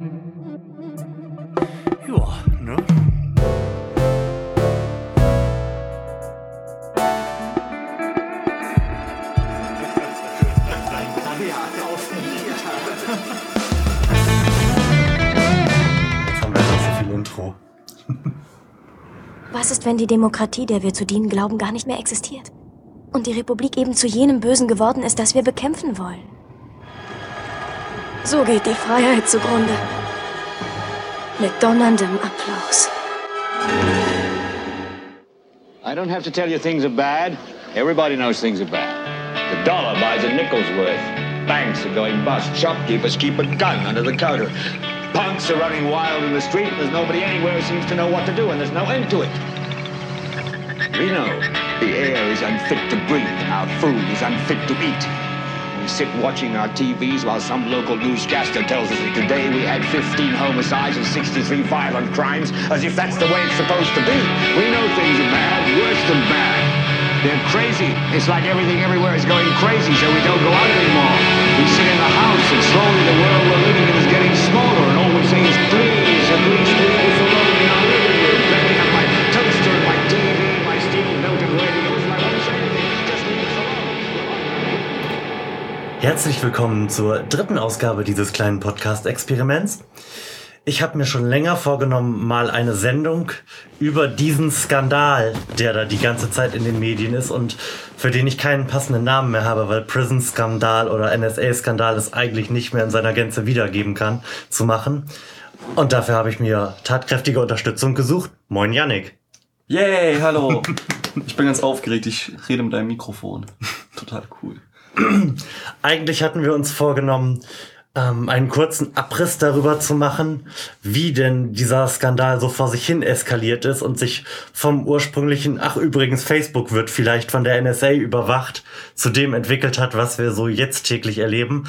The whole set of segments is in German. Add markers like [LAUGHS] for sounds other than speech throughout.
Ja, ne? Was ist, wenn die Demokratie, der wir zu dienen glauben, gar nicht mehr existiert? Und die Republik eben zu jenem Bösen geworden ist, das wir bekämpfen wollen? So geht die Freiheit zugrunde. Mit donnerndem Applaus. I don't have to tell you things are bad. Everybody knows things are bad. The dollar buys a nickel's worth. Banks are going bust. Shopkeepers keep a gun under the counter. Punks are running wild in the street. and There's nobody anywhere who seems to know what to do, and there's no end to it. We know the air is unfit to breathe, our food is unfit to eat. Sit watching our TVs while some local newscaster tells us that today we had 15 homicides and 63 violent crimes, as if that's the way it's supposed to be. We know things are bad, worse than bad. They're crazy. It's like everything everywhere is going crazy, so we don't go out anymore. We sit in the house, and slowly the world we're living in is getting smaller, and all we say is, please, at least leave Herzlich willkommen zur dritten Ausgabe dieses kleinen Podcast-Experiments. Ich habe mir schon länger vorgenommen, mal eine Sendung über diesen Skandal, der da die ganze Zeit in den Medien ist und für den ich keinen passenden Namen mehr habe, weil Prison-Skandal oder NSA-Skandal es eigentlich nicht mehr in seiner Gänze wiedergeben kann, zu machen. Und dafür habe ich mir tatkräftige Unterstützung gesucht. Moin Yannick. Yay, hallo. [LAUGHS] Ich bin ganz aufgeregt, ich rede mit einem Mikrofon. [LAUGHS] Total cool. [CLEARS THROAT] Eigentlich hatten wir uns vorgenommen, ähm, einen kurzen Abriss darüber zu machen, wie denn dieser Skandal so vor sich hin eskaliert ist und sich vom ursprünglichen, ach übrigens, Facebook wird vielleicht von der NSA überwacht, zu dem entwickelt hat, was wir so jetzt täglich erleben.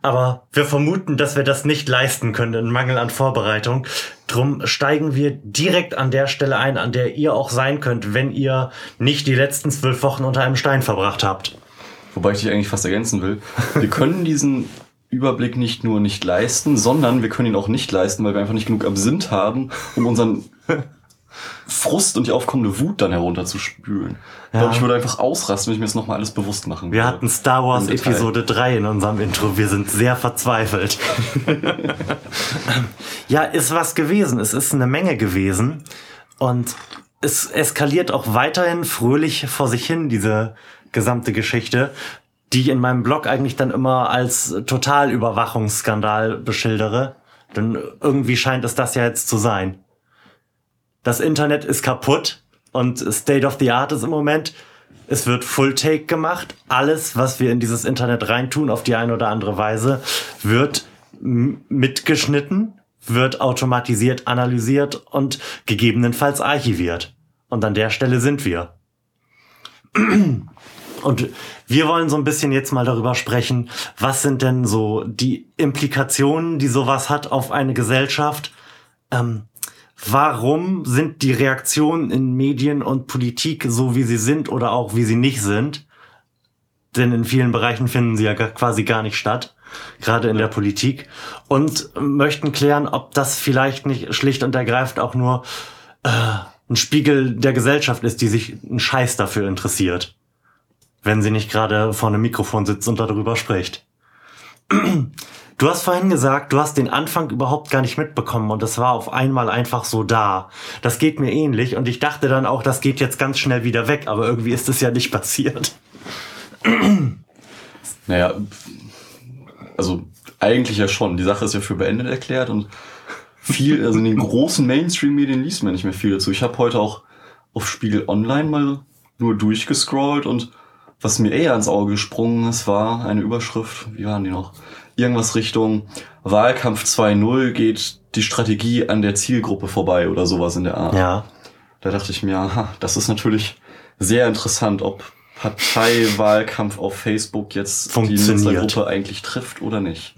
Aber wir vermuten, dass wir das nicht leisten können in Mangel an Vorbereitung. Drum steigen wir direkt an der Stelle ein, an der ihr auch sein könnt, wenn ihr nicht die letzten zwölf Wochen unter einem Stein verbracht habt. Wobei ich dich eigentlich fast ergänzen will. Wir können diesen Überblick nicht nur nicht leisten, sondern wir können ihn auch nicht leisten, weil wir einfach nicht genug Absinth haben, um unseren Frust und die aufkommende Wut dann herunterzuspülen. Ich glaube, ich würde einfach ausrasten, wenn ich mir das nochmal alles bewusst machen würde. Wir hatten Star Wars. Episode 3 in unserem Intro. Wir sind sehr verzweifelt. [LAUGHS] ja, ist was gewesen. Es ist eine Menge gewesen. Und es eskaliert auch weiterhin fröhlich vor sich hin, diese gesamte Geschichte, die ich in meinem Blog eigentlich dann immer als Totalüberwachungsskandal beschildere. Denn irgendwie scheint es das ja jetzt zu sein. Das Internet ist kaputt und State of the Art ist im Moment, es wird Full Take gemacht. Alles, was wir in dieses Internet reintun, auf die eine oder andere Weise, wird mitgeschnitten, wird automatisiert analysiert und gegebenenfalls archiviert. Und an der Stelle sind wir. Und wir wollen so ein bisschen jetzt mal darüber sprechen, was sind denn so die Implikationen, die sowas hat auf eine Gesellschaft? Ähm, warum sind die Reaktionen in Medien und Politik so, wie sie sind oder auch wie sie nicht sind? Denn in vielen Bereichen finden sie ja quasi gar nicht statt, gerade in der Politik. Und möchten klären, ob das vielleicht nicht schlicht und ergreifend auch nur äh, ein Spiegel der Gesellschaft ist, die sich einen Scheiß dafür interessiert. Wenn sie nicht gerade vor einem Mikrofon sitzt und darüber spricht. [CLEARS THROAT] Du hast vorhin gesagt, du hast den Anfang überhaupt gar nicht mitbekommen und es war auf einmal einfach so da. Das geht mir ähnlich und ich dachte dann auch, das geht jetzt ganz schnell wieder weg, aber irgendwie ist es ja nicht passiert. [CLEARS THROAT] Naja, also eigentlich ja schon. Die Sache ist ja für beendet erklärt und viel, also in den großen Mainstream-Medien liest man nicht mehr viel dazu. Ich habe heute auch auf Spiegel Online mal nur durchgescrollt und was mir eher ans Auge gesprungen ist, war eine Überschrift, wie waren die noch? Irgendwas Richtung Wahlkampf 2.0 geht die Strategie an der Zielgruppe vorbei oder sowas in der Art. Ja. Da dachte ich mir, aha, das ist natürlich sehr interessant, ob Parteiwahlkampf auf Facebook jetzt die. Nutzergruppe eigentlich trifft oder nicht.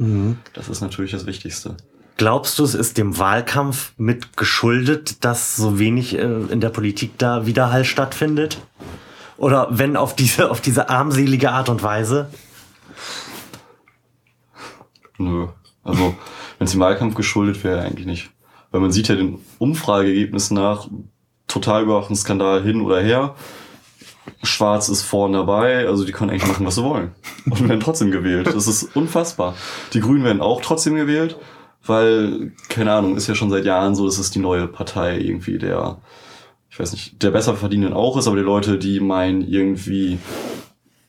Das ist natürlich das Wichtigste. Glaubst du, es ist dem Wahlkampf mit geschuldet, dass so wenig äh, in der Politik da Widerhall stattfindet? Oder wenn auf diese, auf diese armselige Art und Weise? Nö. Also wenn es dem Wahlkampf geschuldet wäre, eigentlich nicht. Weil man sieht ja den Umfrageergebnissen nach, Totalüberwachungsskandal hin oder her. Schwarz ist vorne dabei, also die können eigentlich machen, was sie wollen. Und werden trotzdem gewählt. Das ist unfassbar. Die Grünen werden auch trotzdem gewählt, weil, keine Ahnung, ist ja schon seit Jahren so, dass es die neue Partei irgendwie der, ich weiß nicht, der besser verdienen auch ist, aber die Leute, die meinen, irgendwie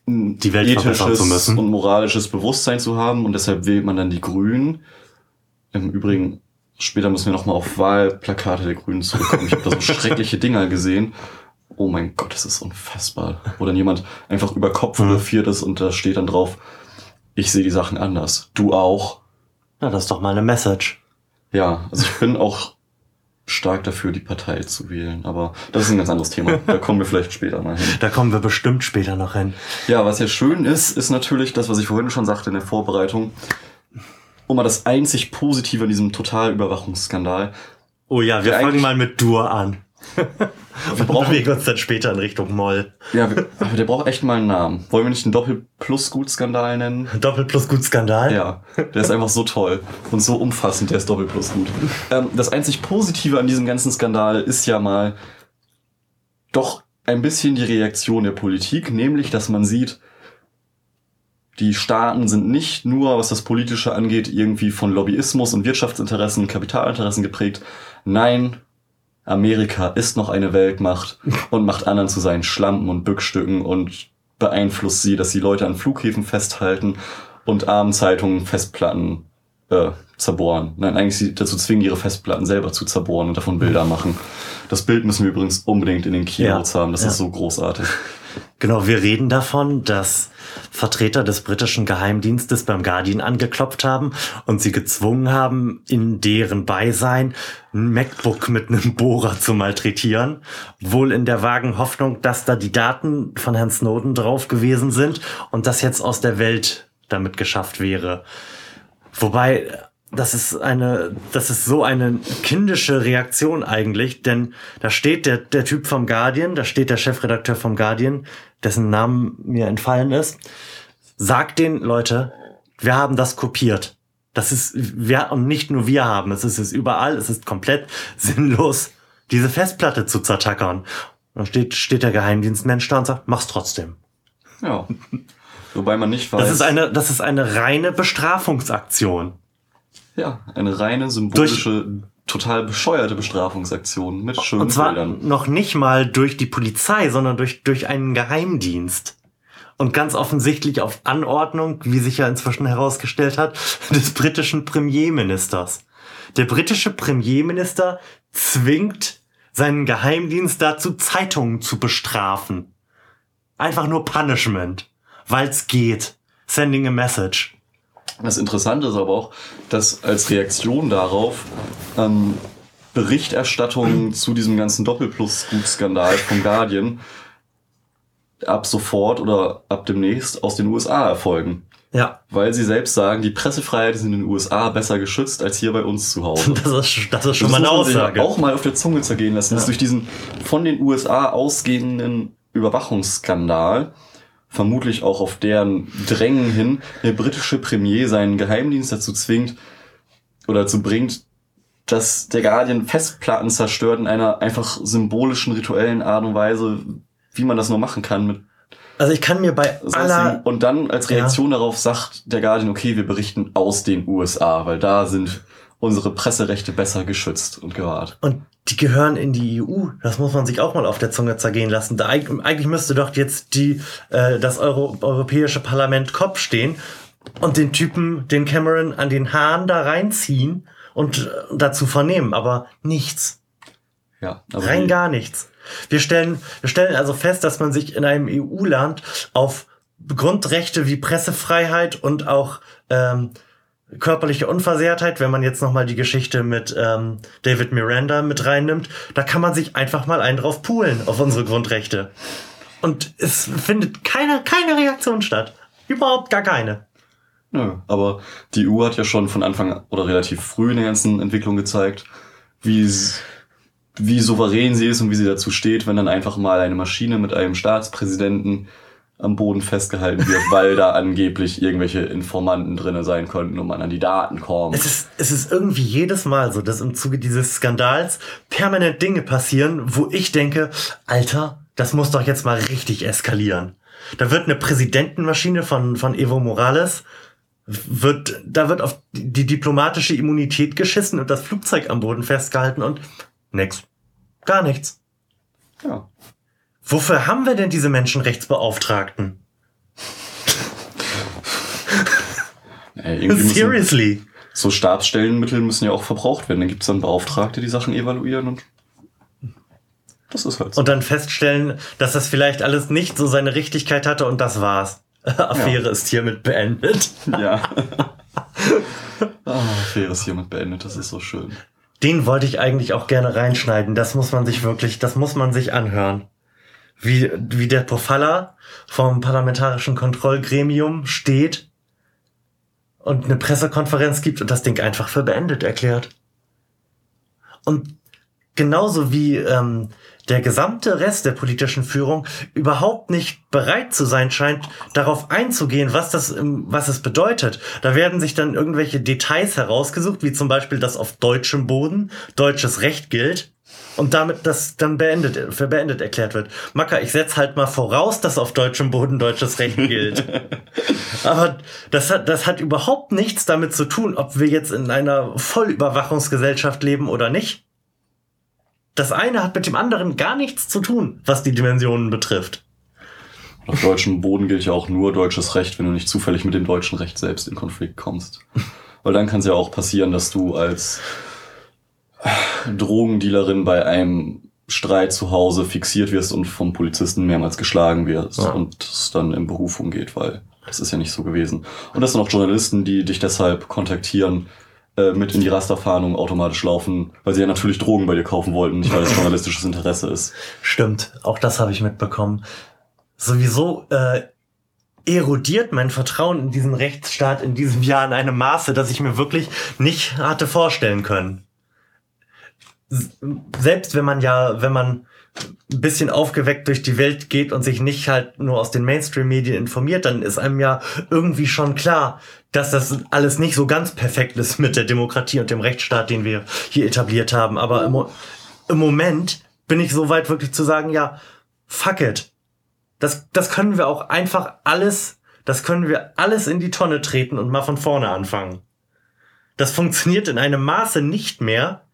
Die Welt verbessern zu müssen. und moralisches Bewusstsein zu haben und deshalb wählt man dann die Grünen. Im Übrigen, später müssen wir nochmal auf Wahlplakate der Grünen zurückkommen. Ich habe da so [LAUGHS] schreckliche Dinger gesehen. Oh mein Gott, das ist unfassbar. Wo dann jemand einfach über Kopf Mhm. fotografiert ist und da steht dann drauf, ich sehe die Sachen anders. Du auch. Na, das ist doch mal eine Message. Ja, also ich bin auch stark dafür, die Partei zu wählen. Aber das ist ein ganz anderes Thema. Da kommen wir vielleicht später mal hin. [LAUGHS] Da kommen wir bestimmt später noch hin. Ja, was ja schön ist, ist natürlich das, was ich vorhin schon sagte in der Vorbereitung. Um mal das einzig Positive an diesem Totalüberwachungsskandal. Oh ja, wir fangen mal mit Dur an. [LAUGHS] Wir brauchen- bewegen uns dann später in Richtung Moll. Ja, wir- aber der braucht echt mal einen Namen. Wollen wir nicht einen Doppel-Plus-Gut-Skandal nennen? Doppelt plus gut Skandal. Ja, der ist einfach so toll und so umfassend, der ist doppelt plus gut. Ähm, das einzig Positive an diesem ganzen Skandal ist ja mal doch ein bisschen die Reaktion der Politik, nämlich, dass man sieht, die Staaten sind nicht nur, was das Politische angeht, irgendwie von Lobbyismus und Wirtschaftsinteressen, Kapitalinteressen geprägt. Nein, Amerika ist noch eine Weltmacht und macht anderen zu seinen Schlampen und Bückstücken und beeinflusst sie, dass sie Leute an Flughäfen festhalten und Abendzeitungen Festplatten äh, zerbohren. Nein, eigentlich sie dazu zwingen, ihre Festplatten selber zu zerbohren und davon Bilder machen. Das Bild müssen wir übrigens unbedingt in den Keynotes haben. Das ja. ist so großartig. Genau, wir reden davon, dass Vertreter des britischen Geheimdienstes beim Guardian angeklopft haben und sie gezwungen haben, in deren Beisein ein MacBook mit einem Bohrer zu malträtieren. Wohl in der vagen Hoffnung, dass da die Daten von Herrn Snowden drauf gewesen sind und das jetzt aus der Welt damit geschafft wäre. Wobei, das ist eine, das ist so eine kindische Reaktion eigentlich, denn da steht der, der Typ vom Guardian, da steht der Chefredakteur vom Guardian, dessen Namen mir entfallen ist, sagt den Leute, wir haben das kopiert. Das ist, wir, und nicht nur wir haben, es ist es überall, es ist komplett [LAUGHS] sinnlos, diese Festplatte zu zertackern. Und dann steht, steht der Geheimdienstmensch da und sagt, mach's trotzdem. Ja. Wobei man nicht weiß. Das ist eine, das ist eine reine Bestrafungsaktion. Ja, eine reine symbolische, total bescheuerte Bestrafungsaktion mit schönen Und zwar Bildern. noch nicht mal durch die Polizei, sondern durch, durch einen Geheimdienst. Und ganz offensichtlich auf Anordnung, wie sich ja inzwischen herausgestellt hat, [LAUGHS] des britischen Premierministers. Der britische Premierminister zwingt seinen Geheimdienst dazu, Zeitungen zu bestrafen. Einfach nur Punishment. Weil's geht. Sending a message. Das Interessante ist aber auch, dass als Reaktion darauf ähm, Berichterstattung zu diesem ganzen Doppelplus-Skandal vom Guardian ab sofort oder ab demnächst aus den USA erfolgen. Ja, Weil sie selbst sagen, die Pressefreiheit ist in den USA besser geschützt als hier bei uns zu Hause. [LAUGHS] das ist, das ist schon Das mal eine Aussage. Auch mal auf der Zunge zergehen lassen, dass durch diesen von den USA ausgehenden Überwachungsskandal, vermutlich auch auf deren Drängen hin, der britische Premier seinen Geheimdienst dazu zwingt oder dazu bringt, dass der Guardian Festplatten zerstört in einer einfach symbolischen, rituellen Art und Weise, wie man das nur machen kann mit Also ich kann mir bei aller sonstigen. Und dann als Reaktion darauf sagt der Guardian, okay, wir berichten aus den USA, weil da sind unsere Presserechte besser geschützt und gewahrt. Und die gehören in die EU. Das muss man sich auch mal auf der Zunge zergehen lassen. Da, eig- eigentlich müsste doch jetzt die, äh, das Euro Europäische Parlament Kopf stehen und den Typen, den Cameron, an den Haaren da reinziehen und äh, dazu vernehmen. Aber nichts. Ja, aber Rein gar nichts. Wir stellen, wir stellen also fest, dass man sich in einem EU-Land auf Grundrechte wie Pressefreiheit und auch ähm, körperliche Unversehrtheit, wenn man jetzt nochmal die Geschichte mit ähm, David Miranda mit reinnimmt, da kann man sich einfach mal einen drauf poolen auf unsere Grundrechte. Und es findet keine, keine Reaktion statt. Überhaupt gar keine. Nö, aber die EU hat ja schon von Anfang oder relativ früh in der ganzen Entwicklung gezeigt, wie, wie souverän sie ist und wie sie dazu steht, wenn dann einfach mal eine Maschine mit einem Staatspräsidenten am Boden festgehalten wird, [LAUGHS] weil da angeblich irgendwelche Informanten drinne sein könnten und man an die Daten kommt. Es ist, es ist irgendwie jedes Mal so, dass im Zuge dieses Skandals permanent Dinge passieren, wo ich denke, Alter, das muss doch jetzt mal richtig eskalieren. Da wird eine Präsidentenmaschine von, von Evo Morales, wird, da wird auf die diplomatische Immunität geschissen und das Flugzeug am Boden festgehalten und nix. Gar nichts. Ja. Wofür haben wir denn diese Menschenrechtsbeauftragten? [LAUGHS] Ey, müssen, Seriously. so Stabsstellenmittel müssen ja auch verbraucht werden. Dann gibt's dann Beauftragte, die Sachen evaluieren und das ist halt so. Und dann feststellen, dass das vielleicht alles nicht so seine Richtigkeit hatte und das war's. [LAUGHS] Affäre ist hiermit beendet. [LAUGHS] ja. ah, Affäre ist hiermit beendet, das ist so schön. Den wollte ich eigentlich auch gerne reinschneiden. Das muss man sich wirklich, das muss man sich anhören. Wie, wie der Pofalla vom parlamentarischen Kontrollgremium steht und eine Pressekonferenz gibt und das Ding einfach für beendet erklärt. Und genauso wie ähm, der gesamte Rest der politischen Führung überhaupt nicht bereit zu sein scheint, darauf einzugehen, was das, ähm, was es bedeutet. Da werden sich dann irgendwelche Details herausgesucht, wie zum Beispiel, dass auf deutschem Boden deutsches Recht gilt und damit das dann beendet, für beendet erklärt wird. Macker, ich setz halt mal voraus, dass auf deutschem Boden deutsches Recht gilt. [LAUGHS] Aber das hat, das hat überhaupt nichts damit zu tun, ob wir jetzt in einer Vollüberwachungsgesellschaft leben oder nicht. Das eine hat mit dem anderen gar nichts zu tun, was die Dimensionen betrifft. Auf deutschem Boden gilt ja auch nur deutsches Recht, wenn du nicht zufällig mit dem deutschen Recht selbst in Konflikt kommst. [LAUGHS] Weil dann kann es ja auch passieren, dass du als Drogendealerin bei einem Streit zu Hause fixiert wirst und vom Polizisten mehrmals geschlagen wirst Ja. und es dann in Berufung geht, weil das ist ja nicht so gewesen. Und das sind auch Journalisten, die dich deshalb kontaktieren, äh, mit in die Rasterfahndung automatisch laufen, weil sie ja natürlich Drogen bei dir kaufen wollten, nicht weil es [LAUGHS] journalistisches Interesse ist. Stimmt, auch das habe ich mitbekommen. Sowieso äh, erodiert mein Vertrauen in diesen Rechtsstaat in diesem Jahr in einem Maße, dass ich mir wirklich nicht hatte vorstellen können. Selbst wenn man ja, wenn man ein bisschen aufgeweckt durch die Welt geht und sich nicht halt nur aus den Mainstream-Medien informiert, dann ist einem ja irgendwie schon klar, dass das alles nicht so ganz perfekt ist mit der Demokratie und dem Rechtsstaat, den wir hier etabliert haben. Aber im, im Moment bin ich so weit wirklich zu sagen, ja, fuck it. Das, das können wir auch einfach alles, das können wir alles in die Tonne treten und mal von vorne anfangen. Das funktioniert in einem Maße nicht mehr,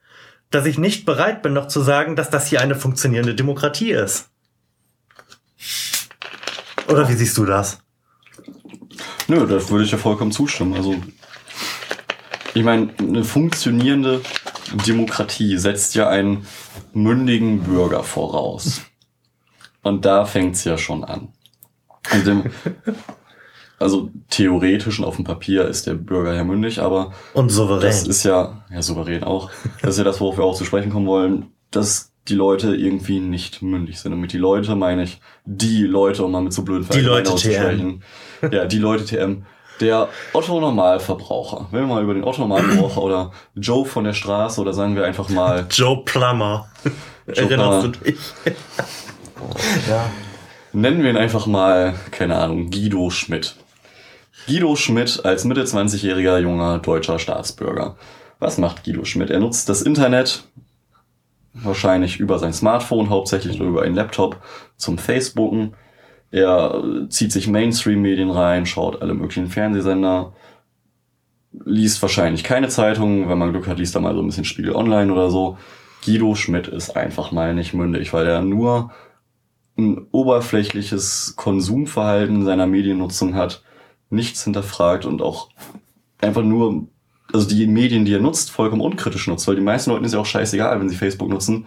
dass ich nicht bereit bin, noch zu sagen, dass das hier eine funktionierende Demokratie ist. Oder wie siehst du das? Nö, da würde ich ja vollkommen zustimmen. Also, ich meine, eine funktionierende Demokratie setzt ja einen mündigen Bürger voraus. Und da fängt's ja schon an. Und dem, also theoretisch und auf dem Papier ist der Bürger ja mündig, aber Und souverän. das ist ja, ja souverän auch. Das ist ja das, worauf wir auch zu sprechen kommen wollen, dass die Leute irgendwie nicht mündig sind. Und mit die Leute meine ich die Leute, um mal mit so blöden Leute auszusprechen. Ja, die Leute TM. Der Otto Normalverbraucher. Wenn wir mal über den Otto Normalverbraucher oder Joe von der Straße oder sagen wir einfach mal [LAUGHS] Joe Plummer. Joe Erinnerst du Plummer. dich? ja. Nennen wir ihn einfach mal, keine Ahnung, Guido Schmidt. Guido Schmidt als Mitte 20-jähriger junger deutscher Staatsbürger. Was macht Guido Schmidt? Er nutzt das Internet, wahrscheinlich über sein Smartphone, hauptsächlich oder über einen Laptop, zum Facebooken. Er äh, zieht sich Mainstream-Medien rein, schaut alle möglichen Fernsehsender, liest wahrscheinlich keine Zeitungen, wenn man Glück hat, liest er mal so ein bisschen Spiegel Online oder so. Guido Schmidt ist einfach mal nicht mündig, weil er nur ein oberflächliches Konsumverhalten seiner Mediennutzung hat, nichts hinterfragt und auch einfach nur, also die Medien, die er nutzt, vollkommen unkritisch nutzt, weil die meisten Leuten ist ja auch scheißegal, wenn sie Facebook nutzen,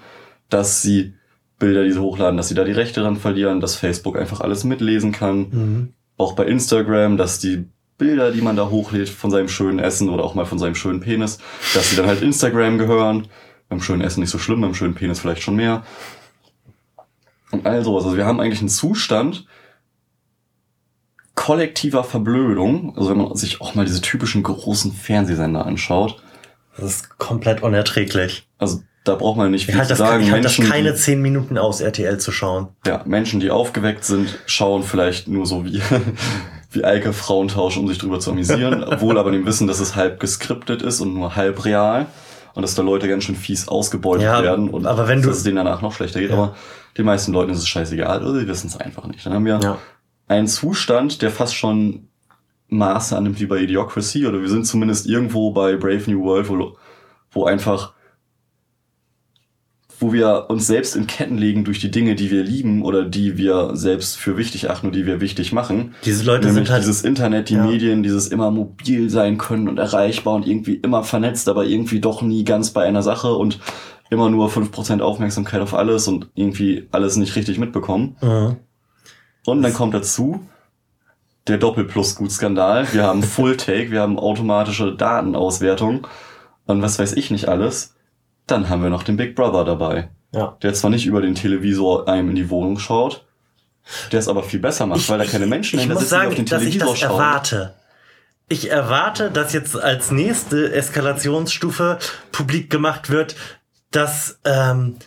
dass sie Bilder, die sie hochladen, dass sie da die Rechte dran verlieren, dass Facebook einfach alles mitlesen kann. Mhm. Auch bei Instagram, dass die Bilder, die man da hochlädt von seinem schönen Essen oder auch mal von seinem schönen Penis, dass sie dann halt Instagram gehören. Beim schönen Essen nicht so schlimm, beim schönen Penis vielleicht schon mehr. Und all sowas. Also wir haben eigentlich einen Zustand kollektiver Verblödung. Also wenn man sich auch mal diese typischen großen Fernsehsender anschaut. Das ist komplett unerträglich. Also da braucht man nicht viel Ich halte zu das, sagen. ich halt das keine zehn Minuten aus, RTL zu schauen. ja, Menschen, die aufgeweckt sind, schauen vielleicht nur so wie, [LAUGHS] wie Eike Frauentausch, um sich drüber zu amüsieren, [LAUGHS] obwohl aber dem Wissen, dass es halb geskriptet ist und nur halb real und dass da Leute ganz schön fies ausgebeutet Ja, werden und aber wenn du- dass es denen danach noch schlechter geht. Ja. Aber den meisten Leuten ist es scheißegal oder sie wissen es einfach nicht. Dann haben wir Ja. Einen Zustand, der fast schon Maße annimmt wie bei Idiocracy oder wir sind zumindest irgendwo bei Brave New World, wo, wo einfach wo wir uns selbst in Ketten legen durch die Dinge, die wir lieben oder die wir selbst für wichtig achten und die wir wichtig machen. Diese Leute Nämlich sind halt. dieses Internet, die Ja. Medien, dieses immer mobil sein können und erreichbar und irgendwie immer vernetzt, aber irgendwie doch nie ganz bei einer Sache und immer nur 5% Aufmerksamkeit auf alles und irgendwie alles nicht richtig mitbekommen. Mhm. Und dann kommt dazu der Doppelplus-Gut-Skandal. Wir haben [LAUGHS] Full-Take, wir haben automatische Datenauswertung und was weiß ich nicht alles. Dann haben wir noch den Big Brother dabei, Ja. der zwar nicht über den Televisor einem in die Wohnung schaut, der es aber viel besser macht, weil da keine Menschen ich dahinter muss sagen, dass ich das schauen. erwarte. Ich erwarte, dass jetzt als nächste Eskalationsstufe publik gemacht wird, dass ähm,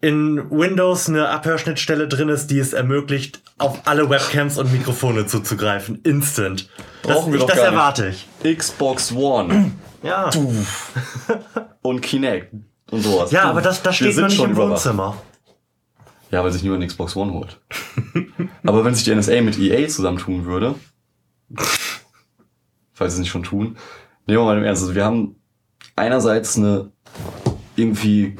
in Windows eine Abhörschnittstelle drin ist, die es ermöglicht, auf alle Webcams und Mikrofone zuzugreifen. Instant. Das, Brauchen wir ich, doch das gar nicht. erwarte ich. Xbox One Ja. und Kinect und sowas. Ja, aber das, das Wir steht noch nicht schon im. Wohnzimmer. Ja, weil sich niemand eine Xbox One holt. [LAUGHS] Aber wenn sich die NSA mit EA zusammentun würde, falls sie es nicht schon tun, nehmen wir mal im Ernst. Also wir haben einerseits eine irgendwie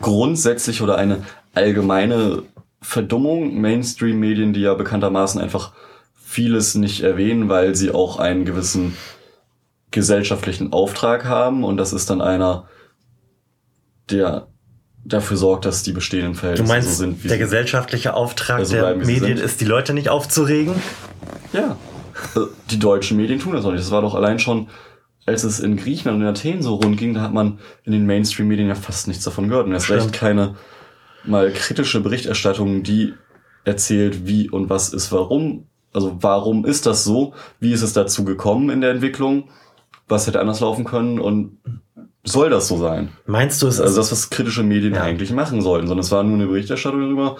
grundsätzlich oder eine allgemeine Verdummung Mainstream-Medien, die ja bekanntermaßen einfach vieles nicht erwähnen, weil sie auch einen gewissen gesellschaftlichen Auftrag haben und das ist dann einer, der dafür sorgt, dass die bestehenden Verhältnisse meinst, so sind, wie der sie gesellschaftliche Auftrag Also der Medien ist, die Leute nicht aufzuregen? Ja. Die deutschen Medien tun das auch nicht. Das war doch allein schon, als es in Griechenland und in Athen so rund ging, da hat man in den Mainstream-Medien ja fast nichts davon gehört. Und erst recht keine mal kritische Berichterstattung, die erzählt, wie und was ist warum. Also warum ist das so? Wie ist es dazu gekommen in der Entwicklung? Was hätte anders laufen können? Und soll das so sein? Meinst du, es Also das, was kritische Medien Ja. eigentlich machen sollten, sondern es war nur eine Berichterstattung darüber.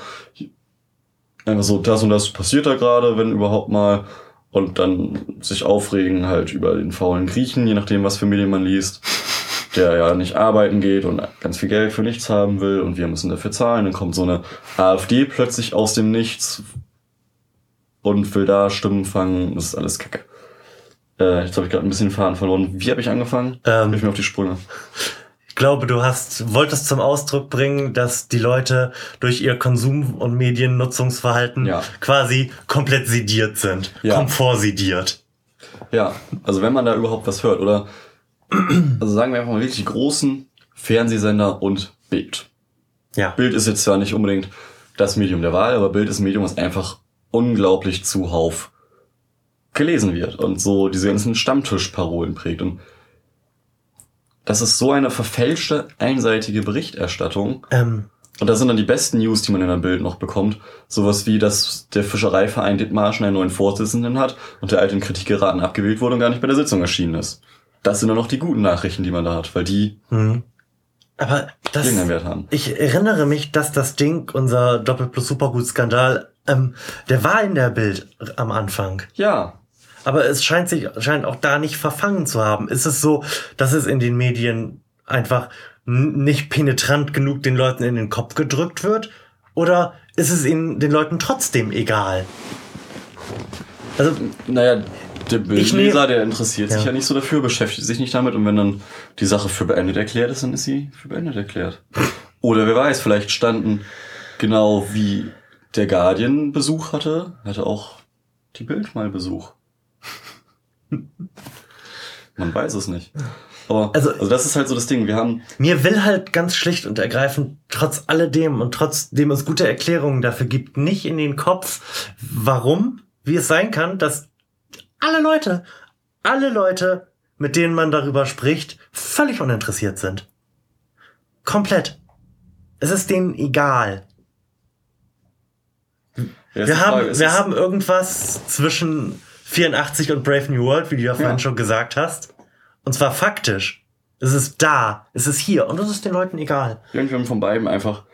Einfach so, das und das passiert da gerade, wenn überhaupt mal. Und dann sich aufregen halt über den faulen Griechen, je nachdem, was für Medien man liest, der ja nicht arbeiten geht und ganz viel Geld für nichts haben will und wir müssen dafür zahlen. Dann kommt so eine AfD plötzlich aus dem Nichts und will da Stimmen fangen. Das ist alles Kacke. Äh, jetzt habe ich gerade ein bisschen den Faden verloren. Wie habe ich angefangen? Ähm, Hilf mir auf die Sprünge. Ich glaube, du hast, wolltest zum Ausdruck bringen, dass die Leute durch ihr Konsum- und Mediennutzungsverhalten Ja. quasi komplett sediert sind. Ja. Komfortsediert. Ja, also wenn man da überhaupt was hört, oder also sagen wir einfach mal wirklich die großen Fernsehsender und Bild. Ja. Bild ist jetzt zwar nicht unbedingt das Medium der Wahl, aber Bild ist ein Medium, was einfach unglaublich zuhauf gelesen wird und so diese ganzen Stammtischparolen prägt. Und das ist so eine verfälschte, einseitige Berichterstattung, Ähm, und das sind dann die besten News, die man in einem Bild noch bekommt. Sowas wie, dass der Fischereiverein Dithmarschen einen neuen Vorsitzenden hat und der alte in Kritik geraten abgewählt wurde und gar nicht bei der Sitzung erschienen ist. Das sind dann noch die guten Nachrichten, die man da hat, weil die hm. Aber das, irgendeinen Wert haben. ich erinnere mich, dass das Ding, unser Doppel plus Supergut-Skandal, ähm, der war in der Bild am Anfang. Ja, Aber es scheint sich scheint auch da nicht verfangen zu haben. Ist es so, dass es in den Medien einfach nicht penetrant genug den Leuten in den Kopf gedrückt wird? Oder ist es ihnen den Leuten trotzdem egal? Also, naja, der Ich der interessiert sich Ja. ja nicht so dafür, beschäftigt sich nicht damit und wenn dann die Sache für beendet erklärt ist, dann ist sie für beendet erklärt. Oder wer weiß, vielleicht standen genau wie der Guardian Besuch hatte, hatte auch die Bild mal Besuch. [LAUGHS] Man weiß es nicht. Aber Also- also, das ist halt so das Ding. Wir haben mir will halt ganz schlicht und ergreifend, trotz alledem und trotzdem es gute Erklärungen dafür gibt, nicht in den Kopf, warum, wie es sein kann, dass alle Leute, alle Leute, mit denen man darüber spricht, völlig uninteressiert sind. Komplett. Es ist denen egal. Ja, Wir Frage, haben, wir es- haben irgendwas zwischen 84 und Brave New World, wie du ja vorhin schon gesagt hast. Und zwar faktisch. Es ist da. Es ist hier. Und das ist den Leuten egal. Irgendwie haben von beiden einfach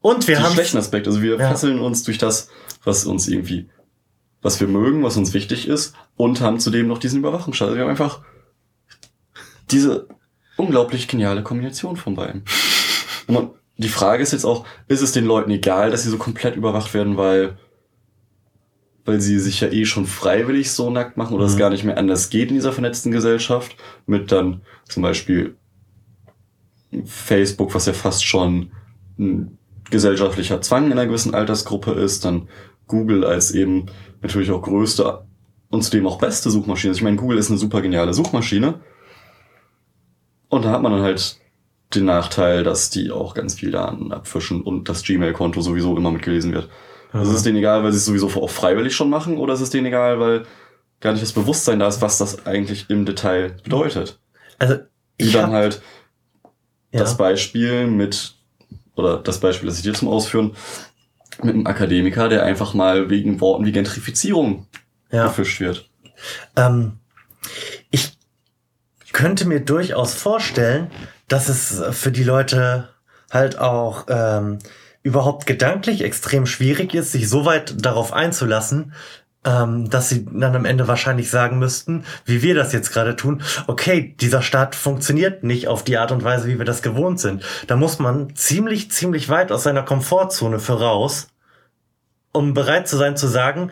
Und wir haben schlechten Aspekte. Also wir Ja. fesseln uns durch das, was uns irgendwie, was wir mögen, was uns wichtig ist und haben zudem noch diesen Überwachungsstaat. Also wir haben einfach diese unglaublich geniale Kombination von beiden. Und man, die Frage ist jetzt auch, ist es den Leuten egal, dass sie so komplett überwacht werden, weil weil sie sich ja eh schon freiwillig so nackt machen oder es Mhm. gar nicht mehr anders geht in dieser vernetzten Gesellschaft mit dann zum Beispiel Facebook, was ja fast schon ein gesellschaftlicher Zwang in einer gewissen Altersgruppe ist, dann Google als eben natürlich auch größte und zudem auch beste Suchmaschine. Also Ich meine, Google ist eine super geniale Suchmaschine. Und da hat man dann halt den Nachteil, dass die auch ganz viel Daten abfischen und das Gmail-Konto sowieso immer mitgelesen wird. Also ist es denen egal, weil sie es sowieso auch freiwillig schon machen, oder ist es denen egal, weil gar nicht das Bewusstsein da ist, was das eigentlich im Detail bedeutet? Also, Wie ich dann hab, halt ja. das Beispiel mit, oder das Beispiel, das ich dir zum Ausführen, mit einem Akademiker, der einfach mal wegen Worten wie Gentrifizierung ja. gefischt wird. Ähm, ich könnte mir durchaus vorstellen, dass es für die Leute halt auch ähm, überhaupt gedanklich extrem schwierig ist, sich so weit darauf einzulassen, ähm, dass sie dann am Ende wahrscheinlich sagen müssten, wie wir das jetzt gerade tun, okay, dieser Staat funktioniert nicht auf die Art und Weise, wie wir das gewohnt sind. Da muss man ziemlich, ziemlich weit aus seiner Komfortzone für raus, um bereit zu sein zu sagen,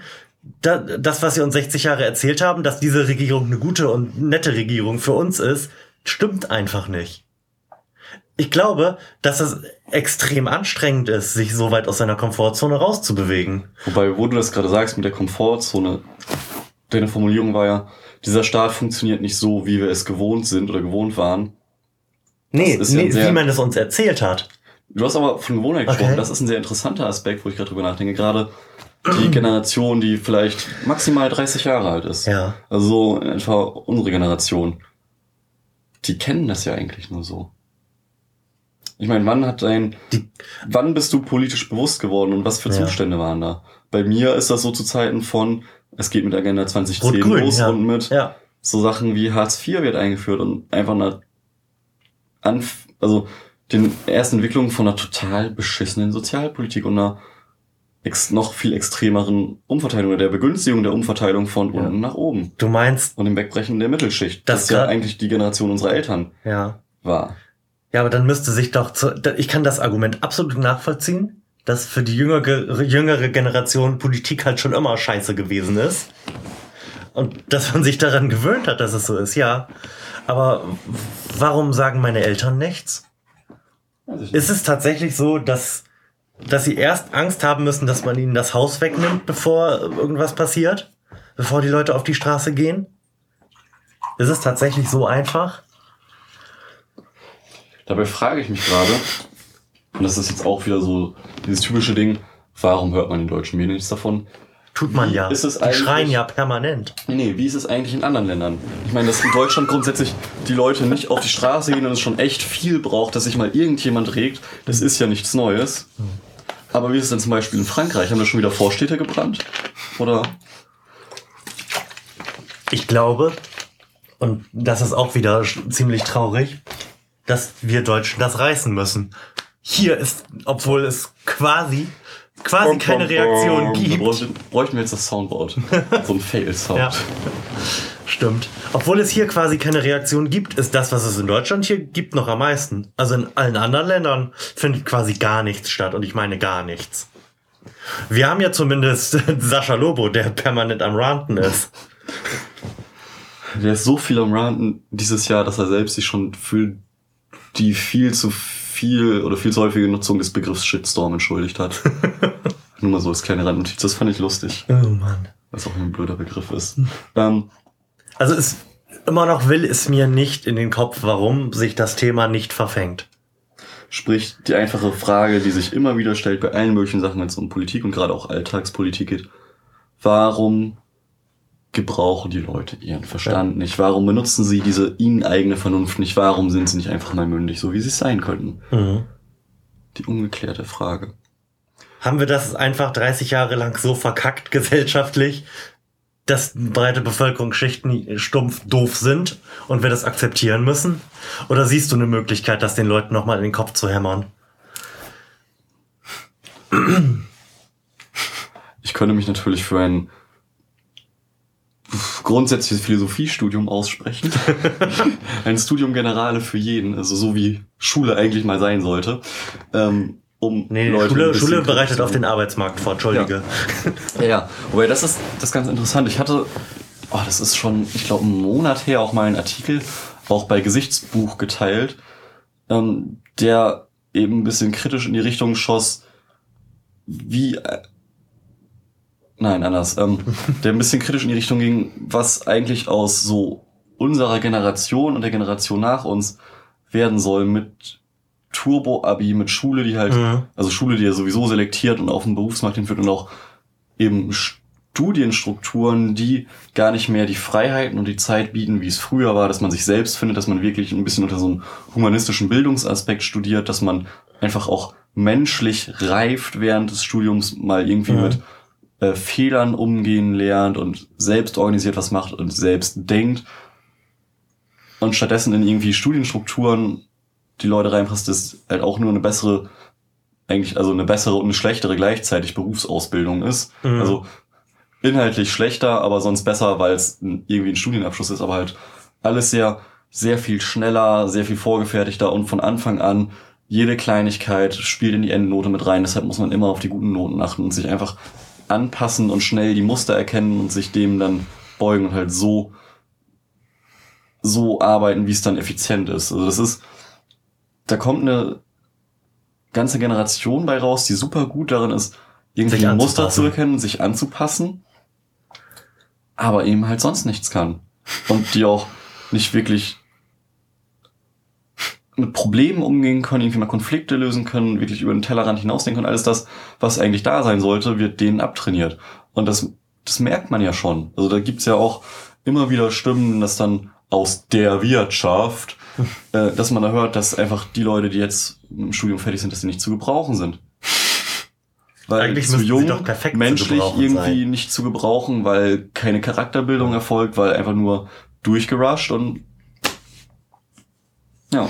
das, was sie uns 60 Jahre erzählt haben, dass diese Regierung eine gute und nette Regierung für uns ist, stimmt einfach nicht. Ich glaube, dass es extrem anstrengend ist, sich so weit aus seiner Komfortzone rauszubewegen. Wobei, wo du das gerade sagst mit der Komfortzone, deine Formulierung war ja, dieser Staat funktioniert nicht so, wie wir es gewohnt sind oder gewohnt waren. Nee, ja nee sehr- wie man es uns erzählt hat. Du hast aber von Gewohnheit gesprochen. Okay. Das ist ein sehr interessanter Aspekt, wo ich gerade drüber nachdenke. Gerade die Generation, die vielleicht maximal 30 Jahre alt ist. Ja. Also etwa unsere Generation. Die kennen das ja eigentlich nur so. Ich meine, wann hat dein, Die- wann bist du politisch bewusst geworden und was für Ja. Zustände waren da? Bei mir ist das so zu Zeiten von, es geht mit Agenda 2010 Rot-Grün, los ja. und mit Ja. so Sachen wie Hartz IV wird eingeführt und einfach eine Anf also den ersten Entwicklungen von einer total beschissenen Sozialpolitik und einer ex noch viel extremeren Umverteilung oder der Begünstigung der Umverteilung von Ja. unten nach oben Du meinst, und dem Wegbrechen der Mittelschicht, Das das, ja eigentlich die Generation unserer Eltern ja. war. Ja, aber dann müsste sich doch zu, ich kann das Argument absolut nachvollziehen, dass für die jüngere, jüngere Generation Politik halt schon immer scheiße gewesen ist. Und dass man sich daran gewöhnt hat, dass es so ist, ja. Aber warum sagen meine Eltern nichts? Ist es tatsächlich so, dass, dass sie erst Angst haben müssen, dass man ihnen das Haus wegnimmt, bevor irgendwas passiert? Bevor die Leute auf die Straße gehen? Ist es tatsächlich so einfach? Dabei frage ich mich gerade, und das ist jetzt auch wieder so dieses typische Ding, warum hört man in deutschen Medien nichts davon? Tut man Wie ja. ist es die schreien ja permanent. Nee, nee, wie ist es eigentlich in anderen Ländern? Ich meine, dass in Deutschland grundsätzlich die Leute nicht auf die Straße gehen und es schon echt viel braucht, dass sich mal irgendjemand regt, das ist ja nichts Neues. Aber wie ist es denn zum Beispiel in Frankreich? Haben da schon wieder Vorstädte gebrannt? Oder? Ich glaube, und das ist auch wieder ziemlich traurig, dass wir Deutschen das reißen müssen. Hier ist, obwohl es quasi, quasi keine Reaktion Da gibt. bräuchten, bräuchten wir jetzt das Soundboard. so ein Fail-Sound. Ja. Stimmt. Obwohl es hier quasi keine Reaktion gibt, ist das, was es in Deutschland hier gibt, noch am meisten. Also in allen anderen Ländern findet quasi gar nichts statt. Und ich meine gar nichts. Wir haben ja zumindest [LAUGHS] Sascha Lobo, der permanent am Ranten ist. Der ist so viel am Ranten dieses Jahr, dass er selbst sich schon für die viel zu viel oder viel zu häufige Nutzung des Begriffs Shitstorm entschuldigt hat. [LAUGHS] Nur mal so als kleine Randnotiz. Das fand ich lustig. Oh Mann. Was auch ein blöder Begriff ist. Ähm, Also es immer noch will es mir nicht in den Kopf, warum sich das Thema nicht verfängt. sprich, die einfache Frage, die sich immer wieder stellt bei allen möglichen Sachen, wenn es um Politik und gerade auch Alltagspolitik geht. Warum gebrauchen die Leute ihren Verstand nicht? Warum benutzen sie diese ihnen eigene Vernunft nicht? Warum sind sie nicht einfach mal mündig, so wie sie es sein könnten? Mhm. Die ungeklärte Frage. Haben wir das einfach 30 Jahre lang so verkackt gesellschaftlich, dass breite Bevölkerungsschichten stumpf doof sind und wir das akzeptieren müssen? Oder siehst du eine Möglichkeit, das den Leuten nochmal in den Kopf zu hämmern? Ich könnte mich natürlich für ein grundsätzliches Philosophiestudium aussprechen. [LAUGHS] ein Studium Generale für jeden, also so wie Schule eigentlich mal sein sollte. Ähm, um Nee, Leute Schule, Schule bereitet auf den Arbeitsmarkt vor, Entschuldige. Ja, ja. Wobei das ist, das ist ganz interessant. Ich hatte, oh, das ist schon, ich glaube, einen Monat her auch mal einen Artikel auch bei Gesichtsbuch geteilt, ähm, der eben ein bisschen kritisch in die Richtung schoss, wie, äh, nein, anders, ähm, [LAUGHS] der ein bisschen kritisch in die Richtung ging, was eigentlich aus so unserer Generation und der Generation nach uns werden soll mit Turbo-Abi, mit Schule, die halt, Mhm. also Schule, die ja sowieso selektiert und auf den Berufsmarkt hinführt und auch eben Studienstrukturen, die gar nicht mehr die Freiheiten und die Zeit bieten, wie es früher war, dass man sich selbst findet, dass man wirklich ein bisschen unter so einem humanistischen Bildungsaspekt studiert, dass man einfach auch menschlich reift während des Studiums, mal irgendwie Mhm. mit äh, Fehlern umgehen lernt und selbst organisiert was macht und selbst denkt und stattdessen in irgendwie Studienstrukturen die Leute reinpasst, ist halt auch nur eine bessere, eigentlich also eine bessere und eine schlechtere gleichzeitig Berufsausbildung ist. Mhm. Also inhaltlich schlechter, aber sonst besser, weil es irgendwie ein Studienabschluss ist, aber halt alles sehr, sehr viel schneller, sehr viel vorgefertigter und von Anfang an jede Kleinigkeit spielt in die Endnote mit rein. Deshalb muss man immer auf die guten Noten achten und sich einfach anpassen und schnell die Muster erkennen und sich dem dann beugen und halt so so arbeiten, wie es dann effizient ist. Also das ist, da kommt eine ganze Generation bei raus, die super gut darin ist, irgendwie ein Muster zu erkennen, sich anzupassen, aber eben halt sonst nichts kann. Und die auch nicht wirklich mit Problemen umgehen können, irgendwie mal Konflikte lösen können, wirklich über den Tellerrand hinausdenken können. Alles das, was eigentlich da sein sollte, wird denen abtrainiert. Und das, das merkt man ja schon. Also da gibt's ja auch immer wieder Stimmen, dass dann aus der Wirtschaft, äh, dass man da hört, dass einfach die Leute, die jetzt im Studium fertig sind, dass sie nicht zu gebrauchen sind. Weil Eigentlich zu jung, doch perfekt zu menschlich gebrauchen irgendwie sein. nicht zu gebrauchen, weil keine Charakterbildung erfolgt, weil einfach nur durchgerusht und ja.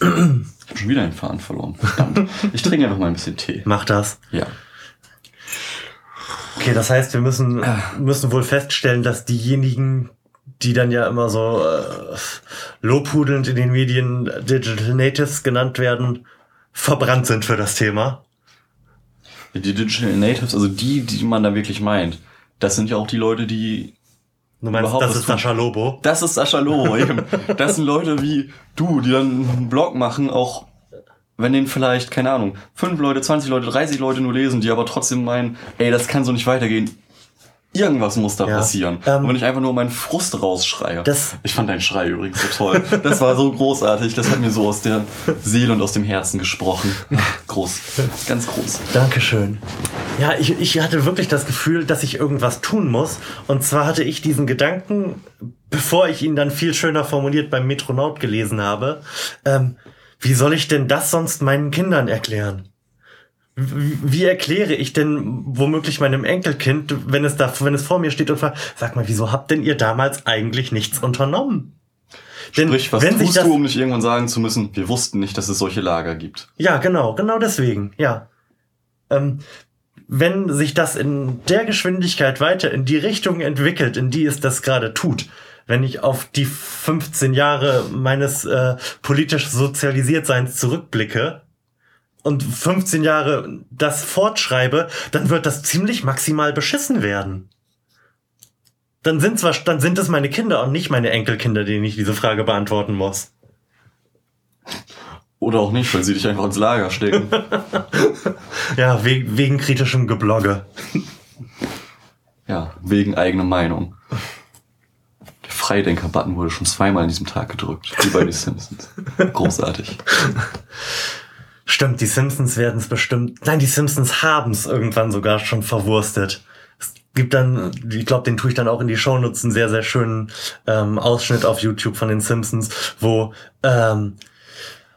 Ich hab schon wieder den Faden verloren. Verdammt. Ich trinke einfach mal ein bisschen Tee. Mach das. Ja. Okay, das heißt, wir müssen, Ah. müssen wohl feststellen, dass diejenigen, die dann ja immer so äh, lobhudelnd in den Medien Digital Natives genannt werden, verbrannt sind für das Thema. Die Digital Natives, also die, die man da wirklich meint, das sind ja auch die Leute, die Du meinst, das ist. Sascha Lobo? Das ist Sascha Lobo [LAUGHS] eben. Das sind Leute wie du, die dann einen Blog machen, auch wenn den vielleicht, keine Ahnung, fünf Leute, 20 Leute, 30 Leute nur lesen, die aber trotzdem meinen, ey, das kann so nicht weitergehen. Irgendwas muss da Ja. passieren. Ähm, und wenn ich einfach nur meinen Frust rausschreie. Das- ich fand deinen Schrei übrigens so toll. Das war so großartig. Das hat mir so aus der Seele und aus dem Herzen gesprochen. Groß. Ganz groß. Dankeschön. Ja, ich, ich hatte wirklich das Gefühl, dass ich irgendwas tun muss. Und zwar hatte ich diesen Gedanken, bevor ich ihn dann viel schöner formuliert beim Metronaut gelesen habe. Ähm, wie soll ich denn das sonst meinen Kindern erklären? Wie, erkläre ich denn womöglich meinem Enkelkind, wenn es da, wenn es vor mir steht und fragt, sag mal, wieso habt denn ihr damals eigentlich nichts unternommen? Denn Sprich, was tust das, du, um nicht irgendwann sagen zu müssen, wir wussten nicht, dass es solche Lager gibt. Ja, genau, genau deswegen, ja. Ähm, wenn sich das in der Geschwindigkeit weiter in die Richtung entwickelt, in die es das gerade tut, wenn ich auf die 15 Jahre meines äh, politisch Sozialisiertseins zurückblicke und 15 Jahre das fortschreibe, dann wird das ziemlich maximal beschissen werden. Dann sind zwar, dann sind es meine Kinder und nicht meine Enkelkinder, denen ich diese Frage beantworten muss. Oder auch nicht, weil sie dich einfach ins Lager stecken. [LAUGHS] Ja, we wegen kritischem Geblogge. Ja, wegen eigener Meinung. Der Freidenker-Button wurde schon zweimal an diesem Tag gedrückt, wie bei den Simpsons. Großartig. [LAUGHS] Stimmt, die Simpsons werden es bestimmt. Nein, die Simpsons haben es irgendwann sogar schon verwurstet. Es gibt dann, ich glaube, den tue ich dann auch in die Shownotes, einen sehr, sehr schönen ähm, Ausschnitt auf YouTube von den Simpsons, wo ähm,